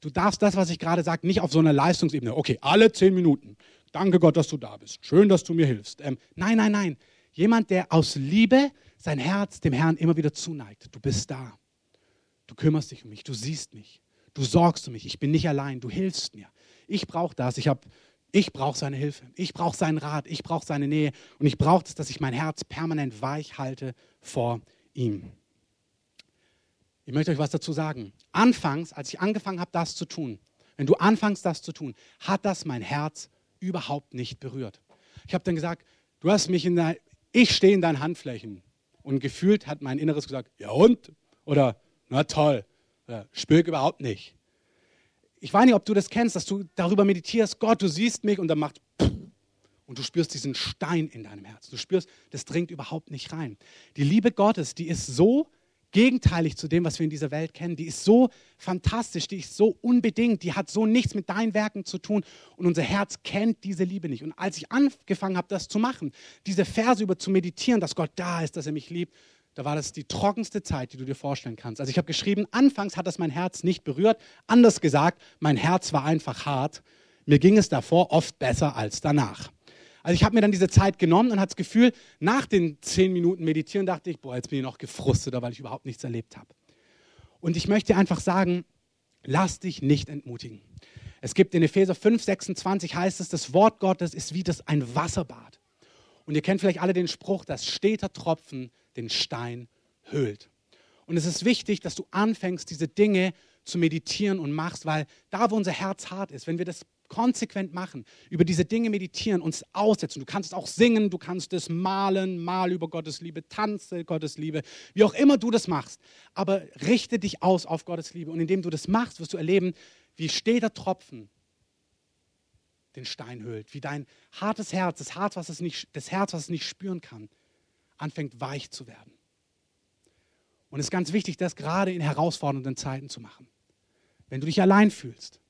Du darfst das, was ich gerade sage, nicht auf so einer Leistungsebene. Okay, alle zehn Minuten. Danke Gott, dass du da bist. Schön, dass du mir hilfst. Ähm, nein, nein, nein. Jemand, der aus Liebe sein Herz dem Herrn immer wieder zuneigt. Du bist da. Du kümmerst dich um mich. Du siehst mich. Du sorgst um mich. Ich bin nicht allein. Du hilfst mir. Ich brauche das. Ich habe ich brauche seine Hilfe, ich brauche seinen Rat, ich brauche seine Nähe und ich brauche es, dass ich mein Herz permanent weich halte vor ihm. Ich möchte euch was dazu sagen. Anfangs, als ich angefangen habe, das zu tun, wenn du anfängst, das zu tun, hat das mein Herz überhaupt nicht berührt. Ich habe dann gesagt, du hast mich in dein, ich stehe in deinen Handflächen. Und gefühlt hat mein Inneres gesagt, ja und? Oder, na toll, oder, spür überhaupt nicht ich weiß nicht, ob du das kennst, dass du darüber meditierst, Gott, du siehst mich und dann macht und du spürst diesen Stein in deinem Herzen. Du spürst, das dringt überhaupt nicht rein. Die Liebe Gottes, die ist so gegenteilig zu dem, was wir in dieser Welt kennen. Die ist so fantastisch, die ist so unbedingt, die hat so nichts mit deinen Werken zu tun und unser Herz kennt diese Liebe nicht. Und als ich angefangen habe, das zu machen, diese Verse über zu meditieren, dass Gott da ist, dass er mich liebt, da war das die trockenste Zeit, die du dir vorstellen kannst. Also ich habe geschrieben, anfangs hat das mein Herz nicht berührt. Anders gesagt, mein Herz war einfach hart. Mir ging es davor oft besser als danach. Also ich habe mir dann diese Zeit genommen und hatte das Gefühl, nach den zehn Minuten Meditieren dachte ich, boah, jetzt bin ich noch gefrusteter, weil ich überhaupt nichts erlebt habe. Und ich möchte einfach sagen, lass dich nicht entmutigen. Es gibt in Epheser 5, 26 heißt es, das Wort Gottes ist wie das ein Wasserbad. Und ihr kennt vielleicht alle den Spruch, dass steter Tropfen den Stein höhlt. Und es ist wichtig, dass du anfängst, diese Dinge zu meditieren und machst, weil da, wo unser Herz hart ist, wenn wir das konsequent machen, über diese Dinge meditieren, uns aussetzen. Du kannst es auch singen, du kannst es malen, mal über Gottes Liebe, tanze Gottes Liebe, wie auch immer du das machst. Aber richte dich aus auf Gottes Liebe. Und indem du das machst, wirst du erleben, wie steter Tropfen den Stein höhlt, wie dein hartes Herz, das Herz, was es nicht, das Herz, was es nicht spüren kann, anfängt weich zu werden. Und es ist ganz wichtig, das gerade in herausfordernden Zeiten zu machen. Wenn du dich allein fühlst.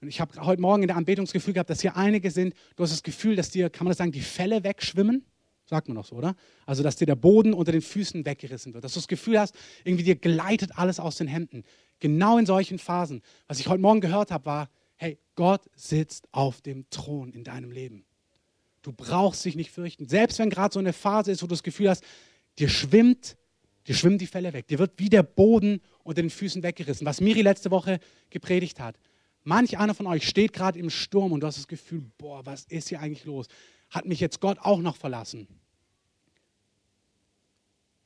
Und ich habe heute Morgen in der Anbetungsgefühl gehabt, dass hier einige sind, du hast das Gefühl, dass dir, kann man das sagen, die Fälle wegschwimmen. Sagt man doch so, oder? Also, dass dir der Boden unter den Füßen weggerissen wird. Dass du das Gefühl hast, irgendwie dir gleitet alles aus den Händen. Genau in solchen Phasen. Was ich heute Morgen gehört habe, war, hey, Gott sitzt auf dem Thron in deinem Leben. Du brauchst dich nicht fürchten. Selbst wenn gerade so eine Phase ist, wo du das Gefühl hast, dir schwimmt, dir schwimmen die Fälle weg. Dir wird wie der Boden unter den Füßen weggerissen. Was Miri letzte Woche gepredigt hat. Manch einer von euch steht gerade im Sturm und du hast das Gefühl, boah, was ist hier eigentlich los? Hat mich jetzt Gott auch noch verlassen?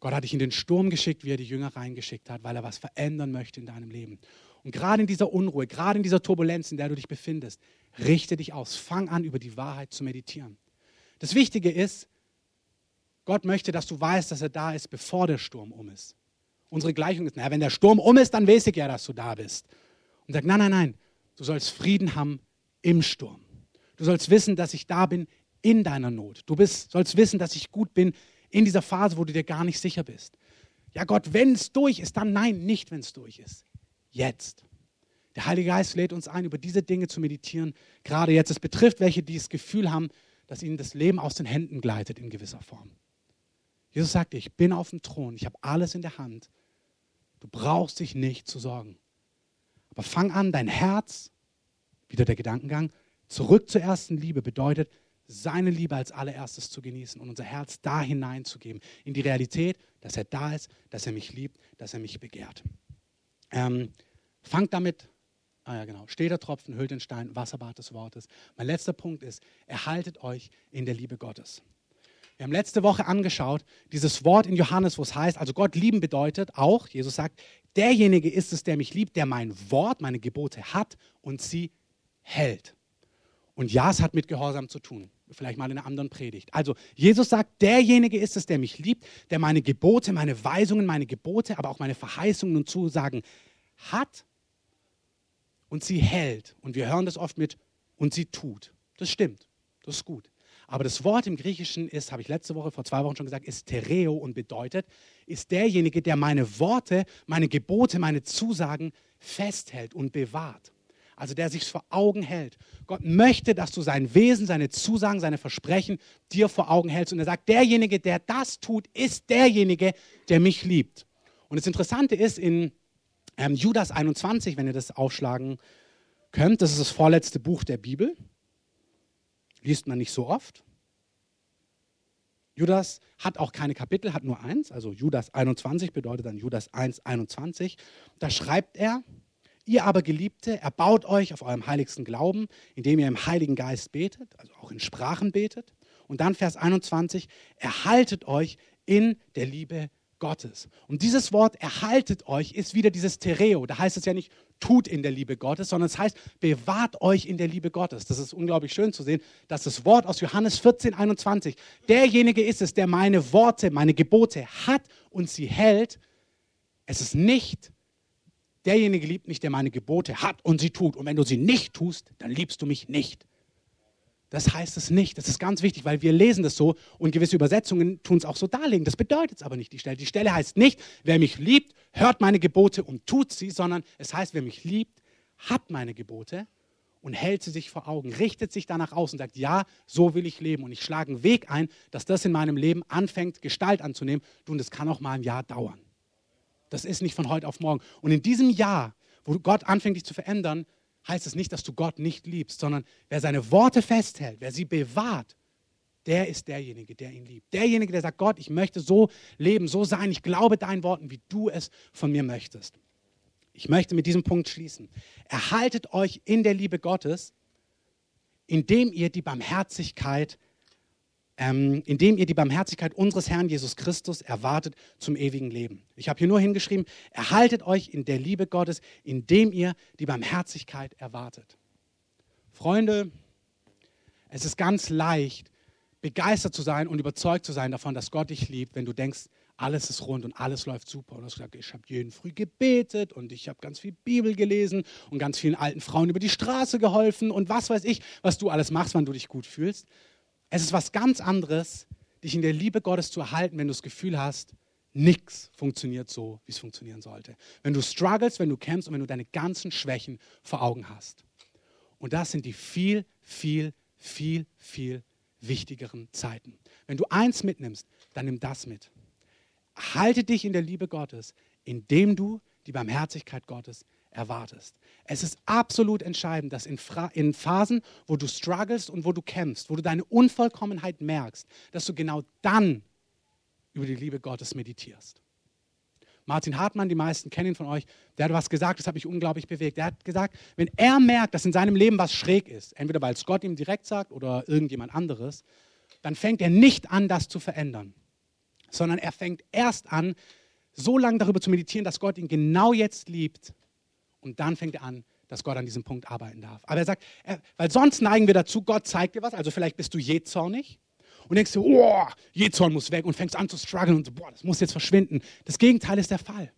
Gott hat dich in den Sturm geschickt, wie er die Jünger reingeschickt hat, weil er was verändern möchte in deinem Leben. Und gerade in dieser Unruhe, gerade in dieser Turbulenz, in der du dich befindest, richte dich aus. Fang an, über die Wahrheit zu meditieren. Das Wichtige ist, Gott möchte, dass du weißt, dass er da ist, bevor der Sturm um ist. Unsere Gleichung ist, naja, wenn der Sturm um ist, dann weiß ich ja, dass du da bist. Und sagt, nein, nein, nein, du sollst Frieden haben im Sturm. Du sollst wissen, dass ich da bin in deiner Not. Du bist, sollst wissen, dass ich gut bin in dieser Phase, wo du dir gar nicht sicher bist. Ja, Gott, wenn es durch ist, dann nein, nicht, wenn es durch ist. Jetzt. Der Heilige Geist lädt uns ein, über diese Dinge zu meditieren. Gerade jetzt. Es betrifft welche, die das Gefühl haben, dass ihnen das Leben aus den Händen gleitet in gewisser Form. Jesus sagte, ich bin auf dem Thron, ich habe alles in der Hand. Du brauchst dich nicht zu sorgen. Aber fang an, dein Herz, wieder der Gedankengang, zurück zur ersten Liebe bedeutet, seine Liebe als allererstes zu genießen und unser Herz da hineinzugeben, in die Realität, dass er da ist, dass er mich liebt, dass er mich begehrt. Ähm, fangt damit Ah ja, genau. Steht der Tropfen, hüllt den Stein, Wasserbad des Wortes. Mein letzter Punkt ist, erhaltet euch in der Liebe Gottes. Wir haben letzte Woche angeschaut, dieses Wort in Johannes, wo es heißt, also Gott lieben bedeutet auch, Jesus sagt, derjenige ist es, der mich liebt, der mein Wort, meine Gebote hat und sie hält. Und ja, es hat mit Gehorsam zu tun. Vielleicht mal in einer anderen Predigt. Also, Jesus sagt, derjenige ist es, der mich liebt, der meine Gebote, meine Weisungen, meine Gebote, aber auch meine Verheißungen und Zusagen hat und sie hält. Und wir hören das oft mit und sie tut. Das stimmt, das ist gut. Aber das Wort im Griechischen ist, habe ich letzte Woche, vor zwei Wochen schon gesagt, ist Tereo und bedeutet, ist derjenige, der meine Worte, meine Gebote, meine Zusagen festhält und bewahrt. Also der sich vor Augen hält. Gott möchte, dass du sein Wesen, seine Zusagen, seine Versprechen dir vor Augen hältst. Und er sagt, derjenige, der das tut, ist derjenige, der mich liebt. Und das Interessante ist, in ähm, Judas 21, wenn ihr das aufschlagen könnt, das ist das vorletzte Buch der Bibel. Liest man nicht so oft. Judas hat auch keine Kapitel, hat nur eins. Also Judas 21 bedeutet dann Judas 1, 21. Da schreibt er, ihr aber Geliebte, erbaut euch auf eurem heiligsten Glauben, indem ihr im Heiligen Geist betet, also auch in Sprachen betet. Und dann Vers 21, erhaltet euch in der Liebe Gottes. Und dieses Wort erhaltet euch ist wieder dieses Tereo. Da heißt es ja nicht tut in der Liebe Gottes, sondern es heißt bewahrt euch in der Liebe Gottes. Das ist unglaublich schön zu sehen, dass das Wort aus Johannes 14, 21, derjenige ist es, der meine Worte, meine Gebote hat und sie hält. Es ist nicht derjenige liebt mich, der meine Gebote hat und sie tut. Und wenn du sie nicht tust, dann liebst du mich nicht. Das heißt es nicht. Das ist ganz wichtig, weil wir lesen das so und gewisse Übersetzungen tun es auch so darlegen. Das bedeutet es aber nicht, die Stelle. Die Stelle heißt nicht, wer mich liebt, hört meine Gebote und tut sie, sondern es heißt, wer mich liebt, hat meine Gebote und hält sie sich vor Augen, richtet sich danach aus und sagt, ja, so will ich leben. Und ich schlage einen Weg ein, dass das in meinem Leben anfängt, Gestalt anzunehmen. Du, und das kann auch mal ein Jahr dauern. Das ist nicht von heute auf morgen. Und in diesem Jahr, wo Gott anfängt, dich zu verändern, heißt es nicht, dass du Gott nicht liebst, sondern wer seine Worte festhält, wer sie bewahrt, der ist derjenige, der ihn liebt. Derjenige, der sagt, Gott, ich möchte so leben, so sein, ich glaube deinen Worten, wie du es von mir möchtest. Ich möchte mit diesem Punkt schließen. Erhaltet euch in der Liebe Gottes, indem ihr die Barmherzigkeit ähm, indem ihr die Barmherzigkeit unseres Herrn Jesus Christus erwartet zum ewigen Leben. Ich habe hier nur hingeschrieben, erhaltet euch in der Liebe Gottes, indem ihr die Barmherzigkeit erwartet. Freunde, es ist ganz leicht, begeistert zu sein und überzeugt zu sein davon, dass Gott dich liebt, wenn du denkst, alles ist rund und alles läuft super. Und du hast gesagt, ich habe jeden früh gebetet und ich habe ganz viel Bibel gelesen und ganz vielen alten Frauen über die Straße geholfen und was weiß ich, was du alles machst, wann du dich gut fühlst. Es ist was ganz anderes, dich in der Liebe Gottes zu erhalten, wenn du das Gefühl hast, nichts funktioniert so, wie es funktionieren sollte. Wenn du struggles, wenn du kämpfst und wenn du deine ganzen Schwächen vor Augen hast. Und das sind die viel, viel, viel, viel wichtigeren Zeiten. Wenn du eins mitnimmst, dann nimm das mit. Halte dich in der Liebe Gottes, indem du die Barmherzigkeit Gottes erwartest. Es ist absolut entscheidend, dass in, in, Phasen, wo du struggles und wo du kämpfst, wo du deine Unvollkommenheit merkst, dass du genau dann über die Liebe Gottes meditierst. Martin Hartmann, die meisten kennen ihn von euch, der hat was gesagt, das hat mich unglaublich bewegt. Er hat gesagt, wenn er merkt, dass in seinem Leben was schräg ist, entweder weil es Gott ihm direkt sagt oder irgendjemand anderes, dann fängt er nicht an, das zu verändern, sondern er fängt erst an, so lange darüber zu meditieren, dass Gott ihn genau jetzt liebt. Und dann fängt er an, dass Gott an diesem Punkt arbeiten darf. Aber er sagt, er, weil sonst neigen wir dazu, Gott zeigt dir was, also vielleicht bist du jähzornig und denkst dir, oh, Jähzorn muss weg und fängst an zu strugglen und so, boah, das muss jetzt verschwinden. Das Gegenteil ist der Fall.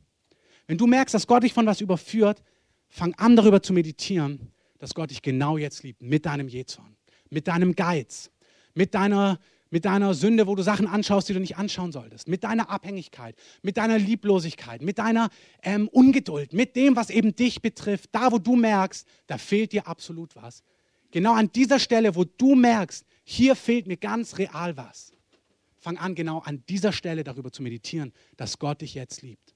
Wenn du merkst, dass Gott dich von was überführt, fang an darüber zu meditieren, dass Gott dich genau jetzt liebt, mit deinem Jähzorn, mit deinem Geiz, mit deiner, mit deiner Sünde, wo du Sachen anschaust, die du nicht anschauen solltest, mit deiner Abhängigkeit, mit deiner Lieblosigkeit, mit deiner ähm, Ungeduld, mit dem, was eben dich betrifft, da, wo du merkst, da fehlt dir absolut was. Genau an dieser Stelle, wo du merkst, hier fehlt mir ganz real was. Fang an, genau an dieser Stelle darüber zu meditieren, dass Gott dich jetzt liebt.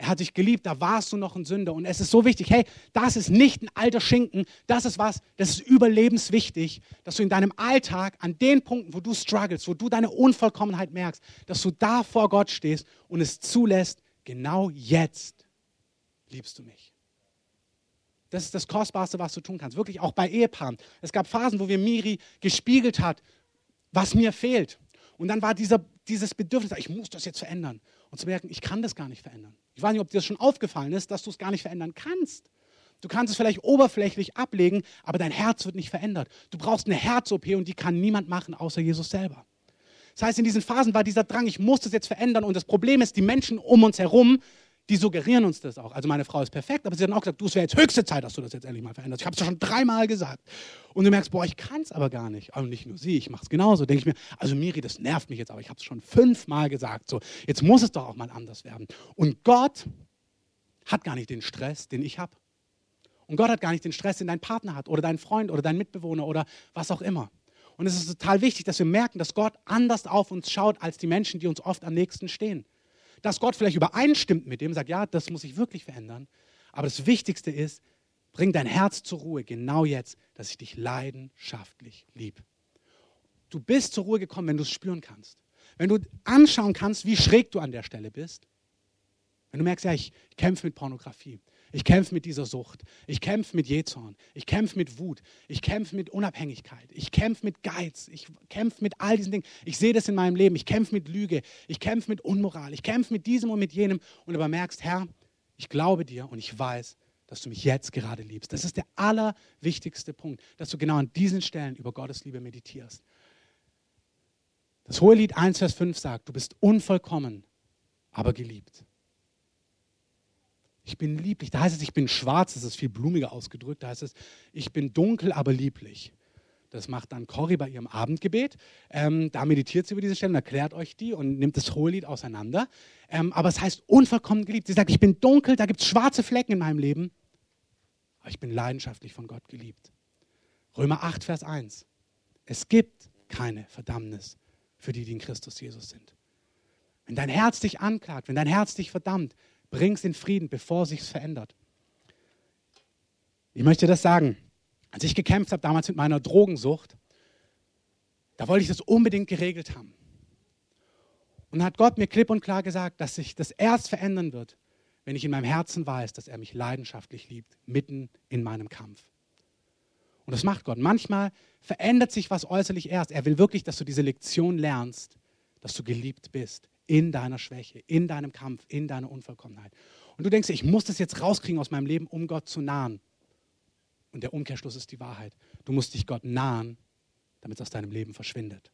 Er hat dich geliebt, da warst du noch ein Sünder. Und es ist so wichtig, hey, das ist nicht ein alter Schinken, das ist was, das ist überlebenswichtig, dass du in deinem Alltag an den Punkten, wo du struggles, wo du deine Unvollkommenheit merkst, dass du da vor Gott stehst und es zulässt, genau jetzt liebst du mich. Das ist das Kostbarste, was du tun kannst. Wirklich auch bei Ehepaaren. Es gab Phasen, wo mir Miri gespiegelt hat, was mir fehlt. Und dann war dieser, dieses Bedürfnis, ich muss das jetzt verändern. Und zu merken, ich kann das gar nicht verändern. Ich weiß nicht, ob dir das schon aufgefallen ist, dass du es gar nicht verändern kannst. Du kannst es vielleicht oberflächlich ablegen, aber dein Herz wird nicht verändert. Du brauchst eine Herz-OP und die kann niemand machen, außer Jesus selber. Das heißt, in diesen Phasen war dieser Drang, ich muss das jetzt verändern. Und das Problem ist, die Menschen um uns herum die suggerieren uns das auch. Also meine Frau ist perfekt, aber sie hat auch gesagt, du, es wäre jetzt höchste Zeit, dass du das jetzt endlich mal veränderst. Ich habe es schon dreimal gesagt. Und du merkst, boah, ich kann es aber gar nicht. Und nicht nur sie, ich mache es genauso. Denke ich mir, also Miri, das nervt mich jetzt, aber ich habe es schon fünfmal gesagt. So, jetzt muss es doch auch mal anders werden. Und Gott hat gar nicht den Stress, den ich habe. Und Gott hat gar nicht den Stress, den dein Partner hat oder dein Freund oder dein Mitbewohner oder was auch immer. Und es ist total wichtig, dass wir merken, dass Gott anders auf uns schaut als die Menschen, die uns oft am nächsten stehen dass Gott vielleicht übereinstimmt mit dem, sagt, ja, das muss ich wirklich verändern. Aber das Wichtigste ist, bring dein Herz zur Ruhe, genau jetzt, dass ich dich leidenschaftlich lieb. Du bist zur Ruhe gekommen, wenn du es spüren kannst. Wenn du anschauen kannst, wie schräg du an der Stelle bist. Wenn du merkst, ja, ich kämpfe mit Pornografie. Ich kämpfe mit dieser Sucht. Ich kämpfe mit Jezorn. Ich kämpfe mit Wut. Ich kämpfe mit Unabhängigkeit. Ich kämpfe mit Geiz. Ich kämpfe mit all diesen Dingen. Ich sehe das in meinem Leben. Ich kämpfe mit Lüge. Ich kämpfe mit Unmoral. Ich kämpfe mit diesem und mit jenem. Und aber merkst, Herr, ich glaube dir und ich weiß, dass du mich jetzt gerade liebst. Das ist der allerwichtigste Punkt, dass du genau an diesen Stellen über Gottes Liebe meditierst. Das Hohelied 1, Vers 5 sagt, du bist unvollkommen, aber geliebt. Ich bin lieblich. Da heißt es, ich bin schwarz, das ist viel blumiger ausgedrückt. Da heißt es, ich bin dunkel, aber lieblich. Das macht dann Cory bei ihrem Abendgebet. Ähm, da meditiert sie über diese Stelle und erklärt euch die und nimmt das Hohelied auseinander. Ähm, aber es heißt unvollkommen geliebt. Sie sagt, ich bin dunkel, da gibt es schwarze Flecken in meinem Leben. Aber ich bin leidenschaftlich von Gott geliebt. Römer 8, Vers 1. Es gibt keine Verdammnis für die, die in Christus Jesus sind. Wenn dein Herz dich anklagt, wenn dein Herz dich verdammt, Bring es in Frieden, bevor sich verändert. Ich möchte das sagen. Als ich gekämpft habe damals mit meiner Drogensucht, da wollte ich das unbedingt geregelt haben. Und hat Gott mir klipp und klar gesagt, dass sich das erst verändern wird, wenn ich in meinem Herzen weiß, dass er mich leidenschaftlich liebt, mitten in meinem Kampf. Und das macht Gott. Manchmal verändert sich was äußerlich erst. Er will wirklich, dass du diese Lektion lernst, dass du geliebt bist in deiner Schwäche, in deinem Kampf, in deiner Unvollkommenheit. Und du denkst, ich muss das jetzt rauskriegen aus meinem Leben, um Gott zu nahen. Und der Umkehrschluss ist die Wahrheit. Du musst dich Gott nahen, damit es aus deinem Leben verschwindet.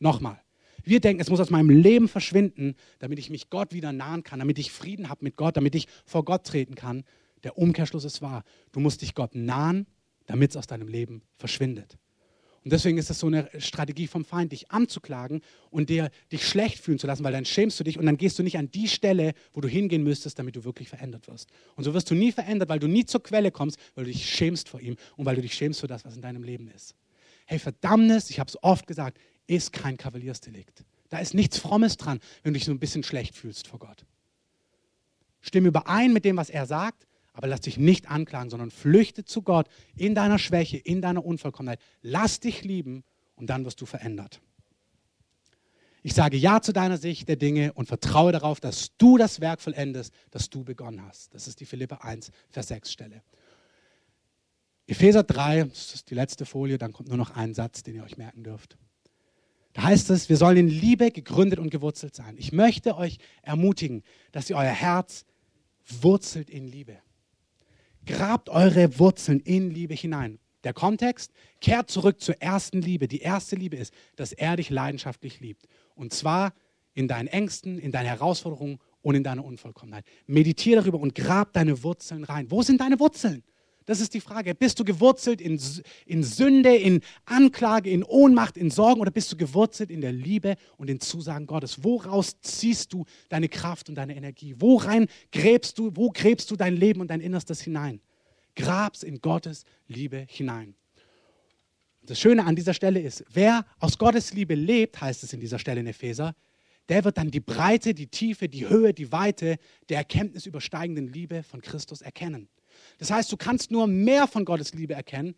Nochmal. Wir denken, es muss aus meinem Leben verschwinden, damit ich mich Gott wieder nahen kann, damit ich Frieden habe mit Gott, damit ich vor Gott treten kann. Der Umkehrschluss ist wahr. Du musst dich Gott nahen, damit es aus deinem Leben verschwindet. Und deswegen ist das so eine Strategie vom Feind, dich anzuklagen und dir, dich schlecht fühlen zu lassen, weil dann schämst du dich und dann gehst du nicht an die Stelle, wo du hingehen müsstest, damit du wirklich verändert wirst. Und so wirst du nie verändert, weil du nie zur Quelle kommst, weil du dich schämst vor ihm und weil du dich schämst für das, was in deinem Leben ist. Hey, Verdammnis, ich habe es oft gesagt, ist kein Kavaliersdelikt. Da ist nichts Frommes dran, wenn du dich so ein bisschen schlecht fühlst vor Gott. Stimme überein mit dem, was er sagt, aber lass dich nicht anklagen, sondern flüchte zu Gott in deiner Schwäche, in deiner Unvollkommenheit. Lass dich lieben und dann wirst du verändert. Ich sage Ja zu deiner Sicht der Dinge und vertraue darauf, dass du das Werk vollendest, das du begonnen hast. Das ist die Philippa 1, Vers 6 Stelle. Epheser 3, das ist die letzte Folie, dann kommt nur noch ein Satz, den ihr euch merken dürft. Da heißt es, wir sollen in Liebe gegründet und gewurzelt sein. Ich möchte euch ermutigen, dass ihr euer Herz wurzelt in Liebe. Grabt eure Wurzeln in Liebe hinein. Der Kontext, kehrt zurück zur ersten Liebe. Die erste Liebe ist, dass er dich leidenschaftlich liebt. Und zwar in deinen Ängsten, in deinen Herausforderungen und in deiner Unvollkommenheit. Meditiere darüber und grab deine Wurzeln rein. Wo sind deine Wurzeln? Das ist die Frage. Bist du gewurzelt in, in Sünde, in Anklage, in Ohnmacht, in Sorgen oder bist du gewurzelt in der Liebe und den Zusagen Gottes? Woraus ziehst du deine Kraft und deine Energie? Worein gräbst du, wo gräbst du dein Leben und dein Innerstes hinein? Grab's in Gottes Liebe hinein. Das Schöne an dieser Stelle ist, wer aus Gottes Liebe lebt, heißt es in dieser Stelle in Epheser, der wird dann die Breite, die Tiefe, die Höhe, die Weite der Erkenntnis übersteigenden Liebe von Christus erkennen. Das heißt, du kannst nur mehr von Gottes Liebe erkennen,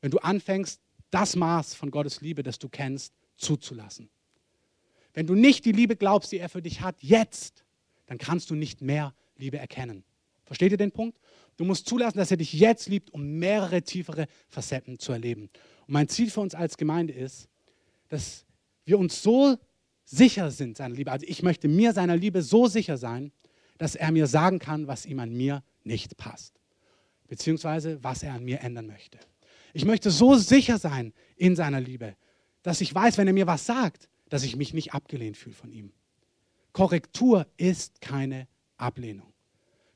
wenn du anfängst, das Maß von Gottes Liebe, das du kennst, zuzulassen. Wenn du nicht die Liebe glaubst, die er für dich hat, jetzt, dann kannst du nicht mehr Liebe erkennen. Versteht ihr den Punkt? Du musst zulassen, dass er dich jetzt liebt, um mehrere tiefere Facetten zu erleben. Und mein Ziel für uns als Gemeinde ist, dass wir uns so sicher sind seiner Liebe. Also ich möchte mir seiner Liebe so sicher sein, dass er mir sagen kann, was ihm an mir nicht passt beziehungsweise was er an mir ändern möchte. Ich möchte so sicher sein in seiner Liebe, dass ich weiß, wenn er mir was sagt, dass ich mich nicht abgelehnt fühle von ihm. Korrektur ist keine Ablehnung.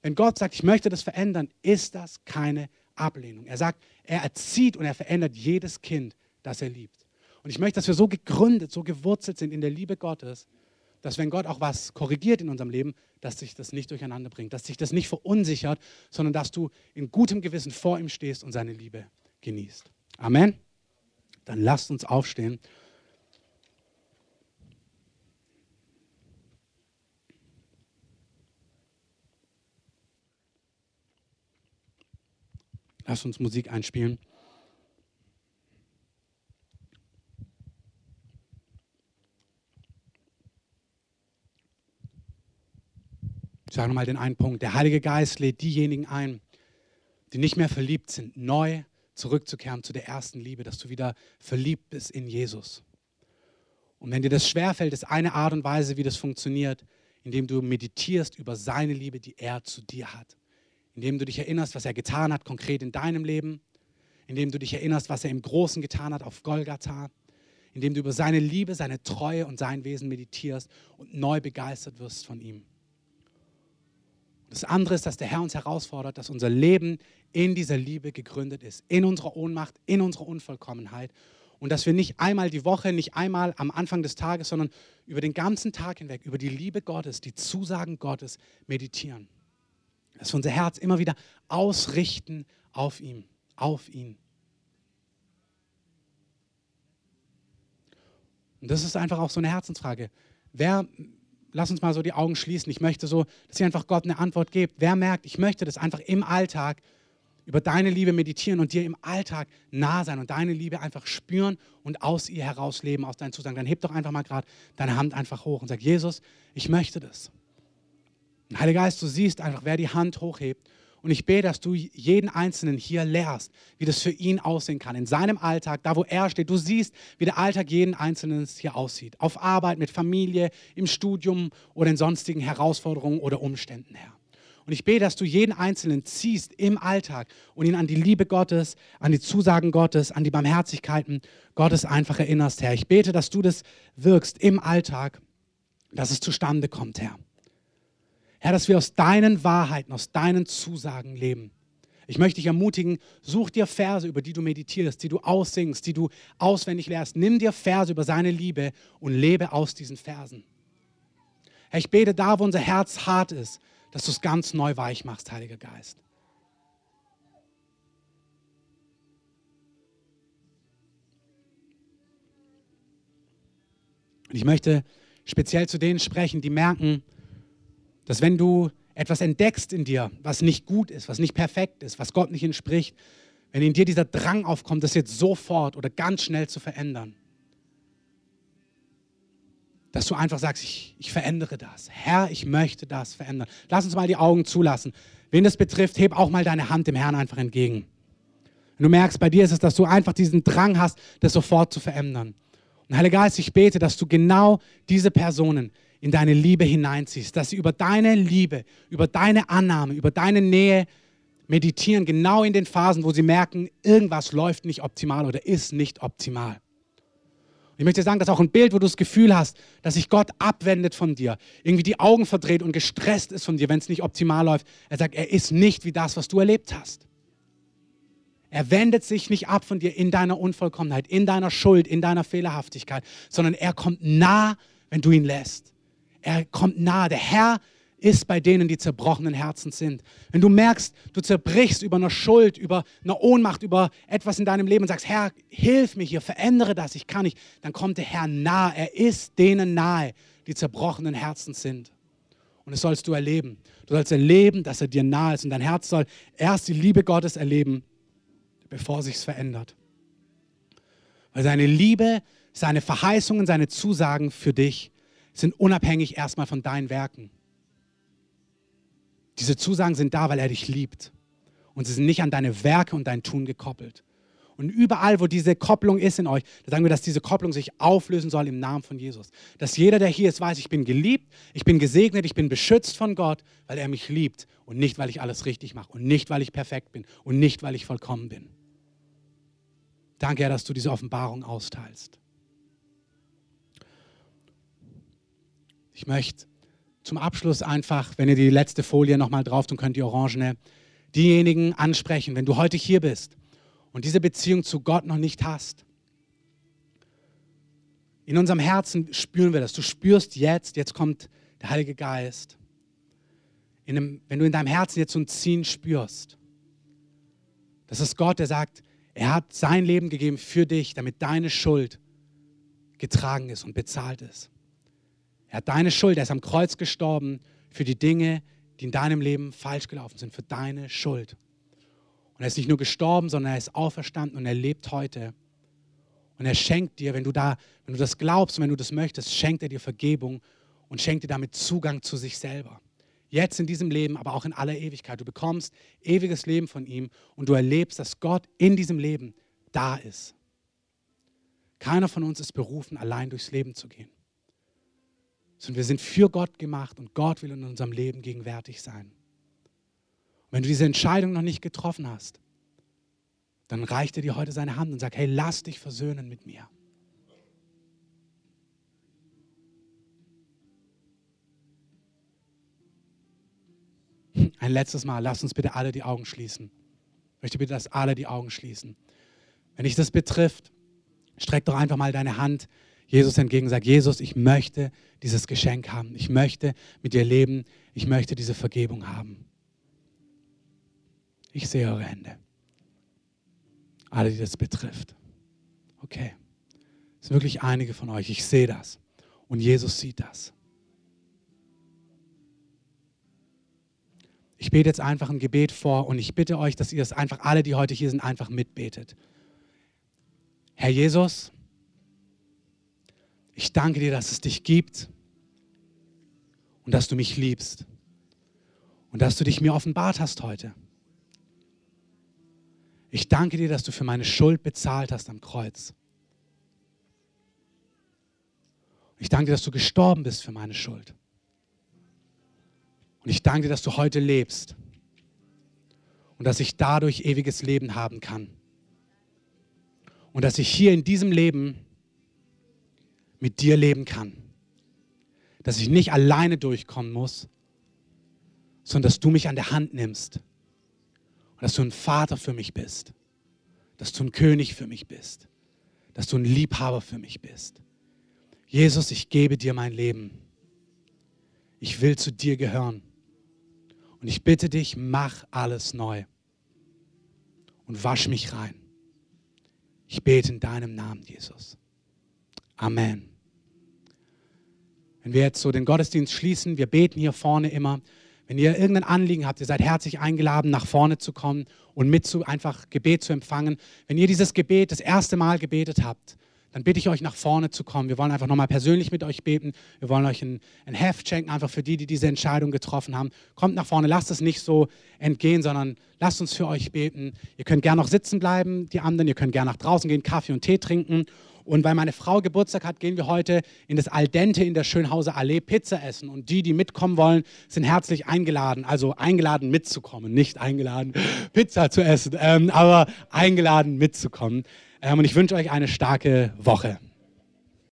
Wenn Gott sagt, ich möchte das verändern, ist das keine Ablehnung. Er sagt, er erzieht und er verändert jedes Kind, das er liebt. Und ich möchte, dass wir so gegründet, so gewurzelt sind in der Liebe Gottes, dass wenn Gott auch was korrigiert in unserem Leben, dass sich das nicht durcheinander bringt, dass sich das nicht verunsichert, sondern dass du in gutem Gewissen vor ihm stehst und seine Liebe genießt. Amen. Dann lasst uns aufstehen. Lasst uns Musik einspielen. Ich sage nochmal den einen Punkt. Der Heilige Geist lädt diejenigen ein, die nicht mehr verliebt sind, neu zurückzukehren zu der ersten Liebe, dass du wieder verliebt bist in Jesus. Und wenn dir das schwerfällt, ist eine Art und Weise, wie das funktioniert, indem du meditierst über seine Liebe, die er zu dir hat. Indem du dich erinnerst, was er getan hat, konkret in deinem Leben. Indem du dich erinnerst, was er im Großen getan hat auf Golgatha. Indem du über seine Liebe, seine Treue und sein Wesen meditierst und neu begeistert wirst von ihm. Das andere ist, dass der Herr uns herausfordert, dass unser Leben in dieser Liebe gegründet ist, in unserer Ohnmacht, in unserer Unvollkommenheit. Und dass wir nicht einmal die Woche, nicht einmal am Anfang des Tages, sondern über den ganzen Tag hinweg, über die Liebe Gottes, die Zusagen Gottes meditieren. Dass wir unser Herz immer wieder ausrichten auf ihn, auf ihn. Und das ist einfach auch so eine Herzensfrage. Wer lass uns mal so die Augen schließen. Ich möchte so, dass ihr einfach Gott eine Antwort gebt. Wer merkt, ich möchte das einfach im Alltag über deine Liebe meditieren und dir im Alltag nah sein und deine Liebe einfach spüren und aus ihr heraus leben, aus deinen Zusagen. Dann heb doch einfach mal gerade deine Hand einfach hoch und sag, Jesus, ich möchte das. Und Heiliger Geist, du siehst einfach, wer die Hand hochhebt und ich bete, dass du jeden Einzelnen hier lehrst, wie das für ihn aussehen kann, in seinem Alltag, da wo er steht. Du siehst, wie der Alltag jeden Einzelnen hier aussieht. Auf Arbeit, mit Familie, im Studium oder in sonstigen Herausforderungen oder Umständen, Herr. Und ich bete, dass du jeden Einzelnen ziehst im Alltag und ihn an die Liebe Gottes, an die Zusagen Gottes, an die Barmherzigkeiten Gottes einfach erinnerst, Herr. Ich bete, dass du das wirkst im Alltag, dass es zustande kommt, Herr. Herr, dass wir aus deinen Wahrheiten, aus deinen Zusagen leben. Ich möchte dich ermutigen, such dir Verse, über die du meditierst, die du aussingst, die du auswendig lehrst. Nimm dir Verse über seine Liebe und lebe aus diesen Versen. Herr, ich bete da, wo unser Herz hart ist, dass du es ganz neu weich machst, Heiliger Geist. Und ich möchte speziell zu denen sprechen, die merken, dass wenn du etwas entdeckst in dir, was nicht gut ist, was nicht perfekt ist, was Gott nicht entspricht, wenn in dir dieser Drang aufkommt, das jetzt sofort oder ganz schnell zu verändern, dass du einfach sagst, ich, ich verändere das. Herr, ich möchte das verändern. Lass uns mal die Augen zulassen. Wen das betrifft, heb auch mal deine Hand dem Herrn einfach entgegen. Wenn du merkst, bei dir ist es, dass du einfach diesen Drang hast, das sofort zu verändern. Und Heiliger Geist, ich bete, dass du genau diese Personen in deine Liebe hineinziehst, dass sie über deine Liebe, über deine Annahme, über deine Nähe meditieren, genau in den Phasen, wo sie merken, irgendwas läuft nicht optimal oder ist nicht optimal. Ich möchte sagen, dass auch ein Bild, wo du das Gefühl hast, dass sich Gott abwendet von dir, irgendwie die Augen verdreht und gestresst ist von dir, wenn es nicht optimal läuft. Er sagt, er ist nicht wie das, was du erlebt hast. Er wendet sich nicht ab von dir in deiner Unvollkommenheit, in deiner Schuld, in deiner Fehlerhaftigkeit, sondern er kommt nah, wenn du ihn lässt. Er kommt nah. Der Herr ist bei denen, die zerbrochenen Herzen sind. Wenn du merkst, du zerbrichst über eine Schuld, über eine Ohnmacht, über etwas in deinem Leben und sagst, Herr, hilf mir hier, verändere das, ich kann nicht, dann kommt der Herr nah. Er ist denen nahe, die zerbrochenen Herzen sind. Und das sollst du erleben. Du sollst erleben, dass er dir nahe ist. Und dein Herz soll erst die Liebe Gottes erleben, bevor sich's verändert. Weil seine Liebe, seine Verheißungen, seine Zusagen für dich sind unabhängig erstmal von deinen Werken. Diese Zusagen sind da, weil er dich liebt. Und sie sind nicht an deine Werke und dein Tun gekoppelt. Und überall, wo diese Kopplung ist in euch, da sagen wir, dass diese Kopplung sich auflösen soll im Namen von Jesus. Dass jeder, der hier ist, weiß, ich bin geliebt, ich bin gesegnet, ich bin beschützt von Gott, weil er mich liebt und nicht, weil ich alles richtig mache und nicht, weil ich perfekt bin und nicht, weil ich vollkommen bin. Danke, Herr, dass du diese Offenbarung austeilst. Ich möchte zum Abschluss einfach, wenn ihr die letzte Folie nochmal drauf tun könnt, die orangene, diejenigen ansprechen, wenn du heute hier bist und diese Beziehung zu Gott noch nicht hast. In unserem Herzen spüren wir das. Du spürst jetzt, jetzt kommt der Heilige Geist. Einem, wenn du in deinem Herzen jetzt so ein Ziehen spürst, das ist Gott, der sagt, er hat sein Leben gegeben für dich, damit deine Schuld getragen ist und bezahlt ist. Er hat deine Schuld, er ist am Kreuz gestorben für die Dinge, die in deinem Leben falsch gelaufen sind, für deine Schuld. Und er ist nicht nur gestorben, sondern er ist auferstanden und er lebt heute. Und er schenkt dir, wenn du da, wenn du das glaubst und wenn du das möchtest, schenkt er dir Vergebung und schenkt dir damit Zugang zu sich selber. Jetzt in diesem Leben, aber auch in aller Ewigkeit. Du bekommst ewiges Leben von ihm und du erlebst, dass Gott in diesem Leben da ist. Keiner von uns ist berufen, allein durchs Leben zu gehen sondern wir sind für Gott gemacht und Gott will in unserem Leben gegenwärtig sein. Und wenn du diese Entscheidung noch nicht getroffen hast, dann reicht er dir heute seine Hand und sagt, hey, lass dich versöhnen mit mir. Ein letztes Mal, lass uns bitte alle die Augen schließen. Ich möchte bitte, dass alle die Augen schließen. Wenn dich das betrifft, streck doch einfach mal deine Hand Jesus entgegen sagt, Jesus, ich möchte dieses Geschenk haben. Ich möchte mit dir leben. Ich möchte diese Vergebung haben. Ich sehe eure Hände. Alle, die das betrifft. Okay. Es sind wirklich einige von euch. Ich sehe das. Und Jesus sieht das. Ich bete jetzt einfach ein Gebet vor und ich bitte euch, dass ihr es einfach, alle, die heute hier sind, einfach mitbetet. Herr Jesus, ich danke dir, dass es dich gibt und dass du mich liebst und dass du dich mir offenbart hast heute. Ich danke dir, dass du für meine Schuld bezahlt hast am Kreuz. Ich danke dir, dass du gestorben bist für meine Schuld. Und ich danke dir, dass du heute lebst und dass ich dadurch ewiges Leben haben kann. Und dass ich hier in diesem Leben mit dir leben kann. Dass ich nicht alleine durchkommen muss, sondern dass du mich an der Hand nimmst. Und dass du ein Vater für mich bist. Dass du ein König für mich bist. Dass du ein Liebhaber für mich bist. Jesus, ich gebe dir mein Leben. Ich will zu dir gehören. Und ich bitte dich, mach alles neu. Und wasch mich rein. Ich bete in deinem Namen, Jesus. Amen. Wenn wir jetzt so den Gottesdienst schließen, wir beten hier vorne immer. Wenn ihr irgendein Anliegen habt, ihr seid herzlich eingeladen, nach vorne zu kommen und mit zu einfach Gebet zu empfangen. Wenn ihr dieses Gebet das erste Mal gebetet habt, dann bitte ich euch nach vorne zu kommen. Wir wollen einfach nochmal persönlich mit euch beten. Wir wollen euch ein, ein Heft schenken, einfach für die, die diese Entscheidung getroffen haben. Kommt nach vorne, lasst es nicht so entgehen, sondern lasst uns für euch beten. Ihr könnt gerne noch sitzen bleiben, die anderen. Ihr könnt gerne nach draußen gehen, Kaffee und Tee trinken. Und weil meine Frau Geburtstag hat, gehen wir heute in das Al Dente in der Schönhauser Allee Pizza essen. Und die, die mitkommen wollen, sind herzlich eingeladen. Also eingeladen mitzukommen, nicht eingeladen Pizza zu essen, ähm, aber eingeladen mitzukommen. Ähm, und ich wünsche euch eine starke Woche.